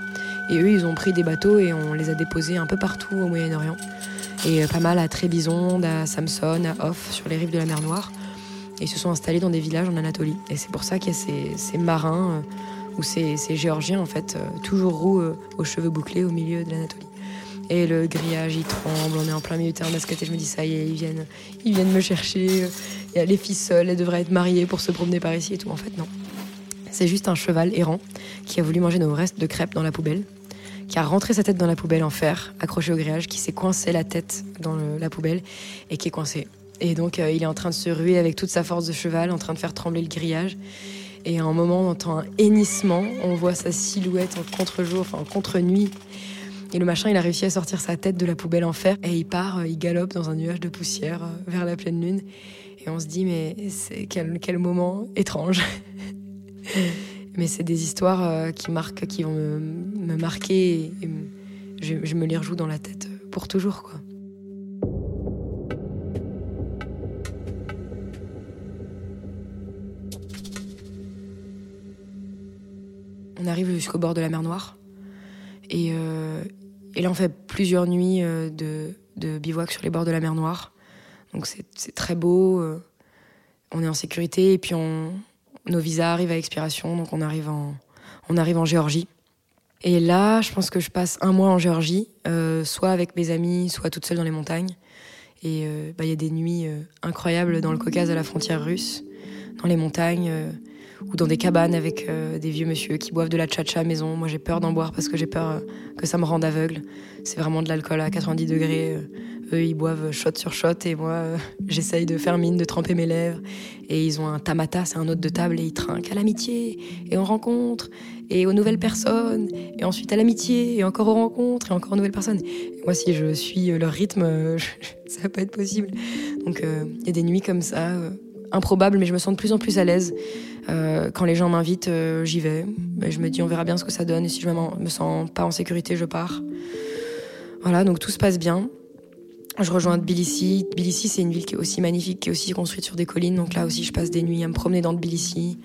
Et eux, ils ont pris des bateaux et on les a déposés un peu partout au Moyen-Orient. Et pas mal à Trébizonde, à Samson, à Off, sur les rives de la mer Noire. Et ils se sont installés dans des villages en Anatolie. Et c'est pour ça qu'il y a ces, marins euh, ou ces, Géorgiens, en fait, euh, toujours roux euh, aux cheveux bouclés au milieu de l'Anatolie. Et le grillage, il tremble, on est en plein milieu de basket et je me dis, ça y est, ils viennent, ils viennent me chercher. Il y a les filles seules, elles devraient être mariées pour se promener par ici et tout. En fait, non. C'est juste un cheval errant qui a voulu manger nos restes de crêpes dans la poubelle, qui a rentré sa tête dans la poubelle en fer, accroché au grillage, qui s'est coincé la tête dans la poubelle et qui est coincé et donc, euh, il est en train de se ruer avec toute sa force de cheval, en train de faire trembler le grillage. Et à un moment, on entend un hennissement. On voit sa silhouette en contre-jour, enfin en contre-nuit. Et le machin, il a réussi à sortir sa tête de la poubelle en fer. Et il part, euh, il galope dans un nuage de poussière euh, vers la pleine lune. Et on se dit, mais quel moment étrange. <laughs> mais c'est des histoires qui marquent, qui vont me, marquer. Et je, me les rejoue dans la tête pour toujours, quoi. On arrive jusqu'au bord de la mer Noire. Et, euh, là, on fait plusieurs nuits euh, de, bivouac sur les bords de la mer Noire. Donc c'est très beau. Euh, on est en sécurité et puis on, nos visas arrivent à expiration, donc on arrive en, on arrive en Géorgie. Et là, je pense que je passe un mois en Géorgie, soit avec mes amis, soit toute seule dans les montagnes. Et bah, il y a des nuits incroyables dans le Caucase à la frontière russe, dans les montagnes ou dans des cabanes avec euh, des vieux monsieur qui boivent de la tcha-tcha à maison. Moi, j'ai peur d'en boire parce que j'ai peur euh, que ça me rende aveugle. C'est vraiment de l'alcool à 90 degrés. Euh, eux, ils boivent shot sur shot et moi, j'essaye de faire mine, de tremper mes lèvres. Et ils ont un tamata, c'est un hôte de table, et ils trinquent à l'amitié et on rencontre et aux nouvelles personnes et ensuite à l'amitié et encore aux rencontres et encore aux nouvelles personnes. moi, si je suis leur rythme, <laughs> ça va pas être possible. Donc, il y a des nuits comme ça improbable, mais je me sens de plus en plus à l'aise. Euh, quand les gens m'invitent, euh, j'y vais. Je me dis, on verra bien ce que ça donne. Et si je me sens pas en sécurité, je pars. Voilà, donc tout se passe bien. Je rejoins Tbilissi. Tbilissi, c'est une ville qui est aussi magnifique, qui est aussi construite sur des collines. Donc là aussi, je passe des nuits à me promener dans Tbilissi.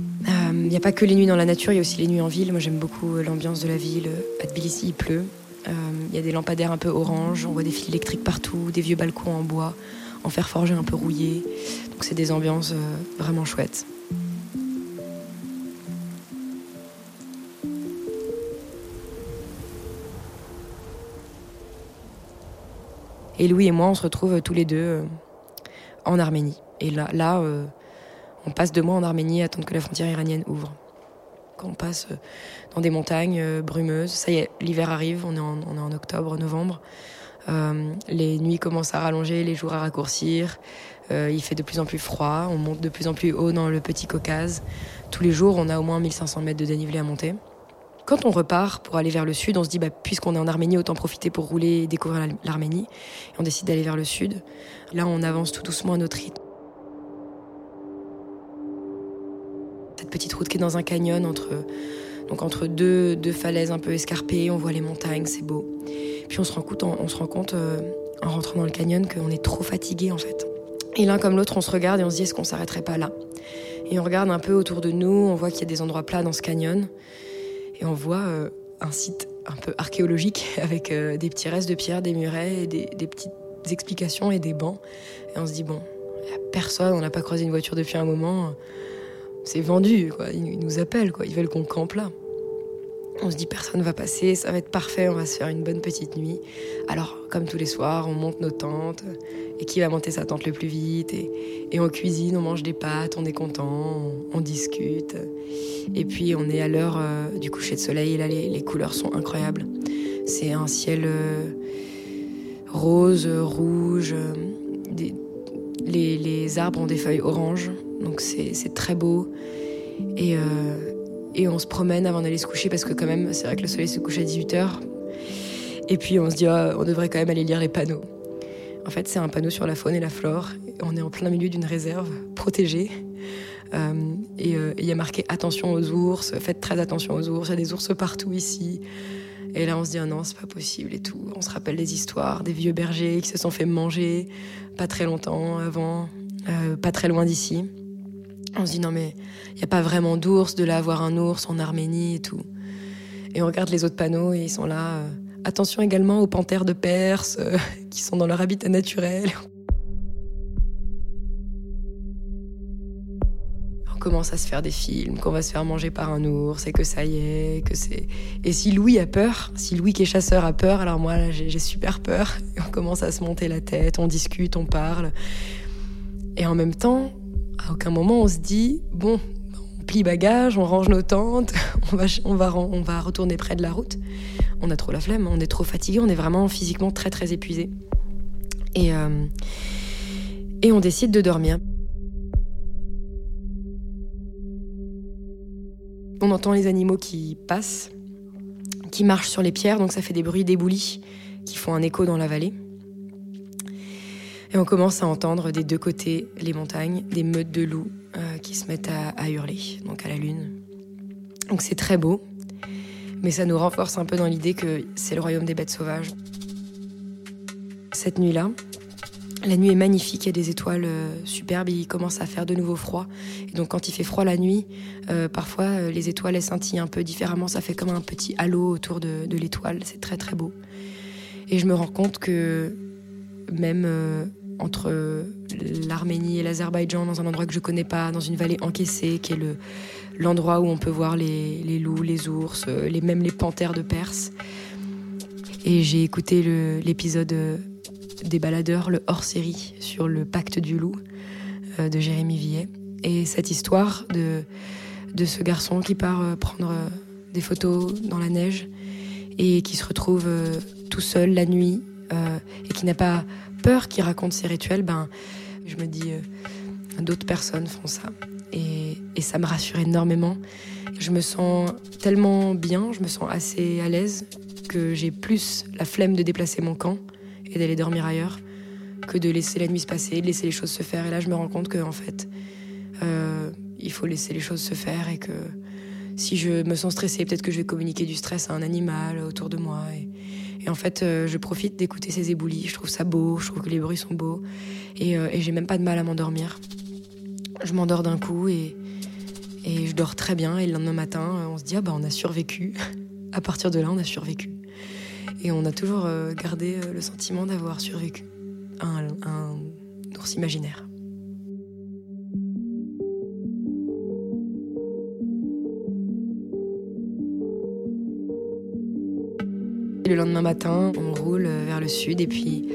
Il euh, n'y a pas que les nuits dans la nature, il y a aussi les nuits en ville. Moi, j'aime beaucoup l'ambiance de la ville. À Tbilissi, il pleut. Il y a des lampadaires un peu orange. On voit des fils électriques partout, des vieux balcons en bois en fer forgé un peu rouillé. Donc c'est des ambiances euh, vraiment chouettes. Et Louis et moi, on se retrouve tous les deux euh, en Arménie. Et là, euh, on passe deux mois en Arménie à attendre que la frontière iranienne ouvre. Quand on passe dans des montagnes brumeuses, ça y est, l'hiver arrive, on est en octobre, novembre. Euh, les nuits commencent à rallonger, les jours à raccourcir. Euh, il fait de plus en plus froid. On monte de plus en plus haut dans le petit Caucase. Tous les jours, on a au moins 1500 mètres de dénivelé à monter. Quand on repart pour aller vers le sud, on se dit, bah, puisqu'on est en Arménie, autant profiter pour rouler et découvrir l'Arménie. Et on décide d'aller vers le sud. Là, on avance tout doucement à notre rythme. Cette petite route qui est dans un canyon entre, donc entre deux, deux falaises un peu escarpées, on voit les montagnes, c'est beau. Puis on se rend compte, on se rend compte euh, en rentrant dans le canyon qu'on est trop fatigué en fait. Et l'un comme l'autre, on se regarde et on se dit est-ce qu'on s'arrêterait pas là? Et on regarde un peu autour de nous, on voit qu'il y a des endroits plats dans ce canyon et on voit euh, un site un peu archéologique <laughs> avec euh, des petits restes de pierre, des murets, et des, petites explications et des bancs. Et on se dit bon, Il n'y a personne, on n'a pas croisé une voiture depuis un moment. C'est vendu, quoi. Ils nous appellent, quoi. Ils veulent qu'on campe là. On se dit personne va passer, ça va être parfait, on va se faire une bonne petite nuit. Alors, comme tous les soirs, on monte nos tentes, et qui va monter sa tente le plus vite, et, on cuisine, on mange des pâtes, on est content, on, discute. Et puis on est à l'heure euh, du coucher de soleil, là les, les couleurs sont incroyables. C'est un ciel euh, rose, rouge, euh, les, les, arbres ont des feuilles oranges, donc c'est très beau. Et et on se promène avant d'aller se coucher parce que quand même, c'est vrai que le soleil se couche à 18h. Et puis on se dit, oh, on devrait quand même aller lire les panneaux. En fait, c'est un panneau sur la faune et la flore. On est en plein milieu d'une réserve protégée. Euh, et euh, il y a marqué attention aux ours, faites très attention aux ours, il y a des ours partout ici. Et là, on se dit, oh non, c'est pas possible et tout. On se rappelle des histoires des vieux bergers qui se sont fait manger pas très longtemps avant, euh, pas très loin d'ici. On se dit non mais il n'y a pas vraiment d'ours, de là avoir un ours en Arménie et tout. Et on regarde les autres panneaux et ils sont là. Euh, attention également aux panthères de Perse euh, <laughs> qui sont dans leur habitat naturel. On commence à se faire des films, qu'on va se faire manger par un ours et que ça y est, que c'est. Et si Louis a peur, si Louis qui est chasseur a peur, alors moi j'ai super peur. On commence à se monter la tête, on discute, on parle. Et en même temps, à aucun moment on se dit bon, on plie bagage, on range nos tentes, <laughs> on va, retourner près de la route. On a trop la flemme, on est trop fatigué, on est vraiment physiquement très très épuisé. Et, euh, et on décide de dormir. On entend les animaux qui passent, qui marchent sur les pierres, donc ça fait des bruits d'éboulis qui font un écho dans la vallée. Et on commence à entendre des deux côtés les montagnes, des meutes de loups euh, qui se mettent à, hurler, donc à la lune. Donc c'est très beau, mais ça nous renforce un peu dans l'idée que c'est le royaume des bêtes sauvages. Cette nuit-là, la nuit est magnifique, il y a des étoiles euh, superbes, il commence à faire de nouveau froid. Et donc quand il fait froid la nuit, euh, parfois les étoiles scintillent un peu différemment, ça fait comme un petit halo autour de l'étoile, c'est très très beau. Et je me rends compte que même entre l'Arménie et l'Azerbaïdjan, dans un endroit que je connais pas, dans une vallée encaissée, qui est le, l'endroit où on peut voir les, loups, les ours, les, même les panthères de Perse. Et j'ai écouté l'épisode des baladeurs, le hors-série sur le pacte du loup euh, de Jérémy Villet. Et cette histoire de, de ce garçon qui part euh, prendre euh, des photos dans la neige et qui se retrouve tout seul la nuit et qui n'a pas peur qu'il raconte ses rituels, ben, je me dis, euh, d'autres personnes font ça. Et, ça me rassure énormément. Je me sens tellement bien, je me sens assez à l'aise que j'ai plus la flemme de déplacer mon camp et d'aller dormir ailleurs que de laisser la nuit se passer, de laisser les choses se faire. Et là, je me rends compte que en fait, euh, il faut laisser les choses se faire et que si je me sens stressée, peut-être que je vais communiquer du stress à un animal autour de moi. Et, en fait, euh, je profite d'écouter ces éboulis. Je trouve ça beau, je trouve que les bruits sont beaux. Et, euh, j'ai même pas de mal à m'endormir. Je m'endors d'un coup et, je dors très bien. Et le lendemain matin, euh, on se dit, ah bah on a survécu. <laughs> à partir de là, on a survécu. Et on a toujours gardé le sentiment d'avoir survécu un, un ours imaginaire. Le lendemain matin, on roule vers le sud et puis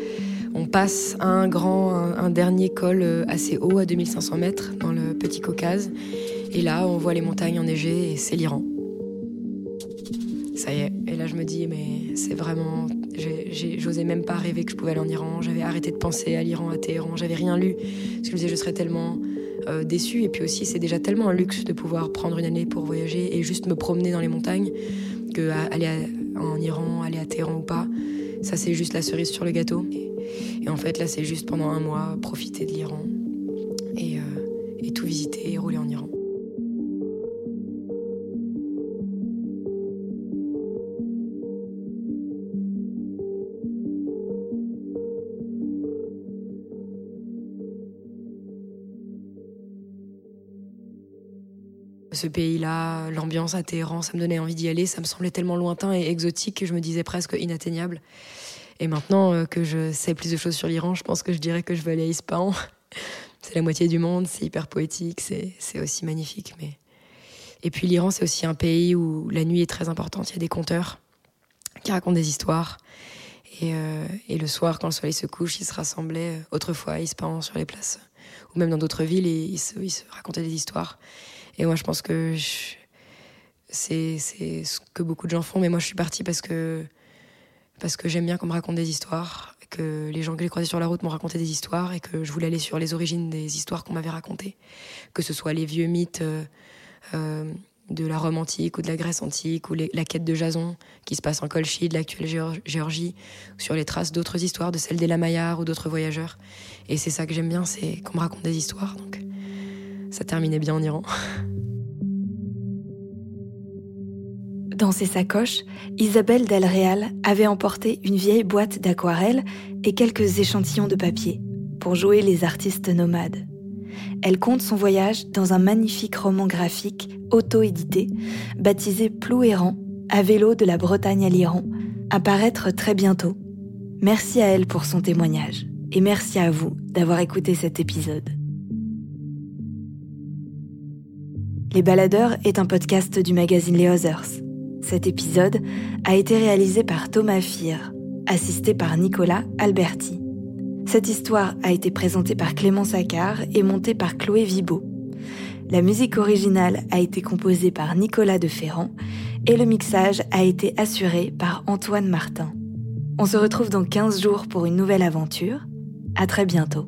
on passe un grand, un, dernier col assez haut à 2500 mètres dans le Petit Caucase. Et là, on voit les montagnes enneigées et c'est l'Iran. Ça y est. Et là, je me dis, mais c'est vraiment. J'osais même pas rêver que je pouvais aller en Iran. J'avais arrêté de penser à l'Iran, à Téhéran. J'avais rien lu. Parce que je me disais, je serais tellement euh, déçue. Et puis aussi, c'est déjà tellement un luxe de pouvoir prendre une année pour voyager et juste me promener dans les montagnes que aller à en Iran, aller à Téhéran ou pas. Ça, c'est juste la cerise sur le gâteau. Et, en fait, là, c'est juste pendant un mois profiter de l'Iran et, euh, ce pays-là, l'ambiance à Téhéran, ça me donnait envie d'y aller. Ça me semblait tellement lointain et exotique que je me disais presque inatteignable. Et maintenant euh, que je sais plus de choses sur l'Iran, je pense que je dirais que je veux aller à Ispahan. <laughs> c'est la moitié du monde, c'est hyper poétique, c'est aussi magnifique. Mais... Et puis l'Iran, c'est aussi un pays où la nuit est très importante. Il y a des conteurs qui racontent des histoires. Et, euh, le soir, quand le soleil se couche, ils se rassemblaient. Autrefois, ils se Ispahan, sur les places, ou même dans d'autres villes, et ils se, racontaient des histoires. Et moi, je pense que c'est ce que beaucoup de gens font, mais moi, je suis partie parce que, parce que j'aime bien qu'on me raconte des histoires, que les gens que j'ai croisés sur la route m'ont raconté des histoires, et que je voulais aller sur les origines des histoires qu'on m'avait racontées. Que ce soit les vieux mythes. Euh, euh, de la Rome antique ou de la Grèce antique, ou la quête de Jason qui se passe en Colchie, de l'actuelle Géorgie, sur les traces d'autres histoires, de celles des Lamayars ou d'autres voyageurs. Et c'est ça que j'aime bien, c'est qu'on me raconte des histoires. Ça terminait bien en Iran. Dans ses sacoches, Isabelle Del Real avait emporté une vieille boîte d'aquarelle et quelques échantillons de papier pour jouer les artistes nomades. Elle compte son voyage dans un magnifique roman graphique auto-édité, baptisé Plouéran, à vélo de la Bretagne à l'Iran, à paraître très bientôt. Merci à elle pour son témoignage et merci à vous d'avoir écouté cet épisode. Les Baladeurs est un podcast du magazine Les Others. Cet épisode a été réalisé par Thomas Fir, assisté par Nicolas Alberti. Cette histoire a été présentée par Clément Saccard et montée par Chloé Vibo. La musique originale a été composée par Nicolas de Ferrand et le mixage a été assuré par Antoine Martin. On se retrouve dans 15 jours pour une nouvelle aventure. À très bientôt.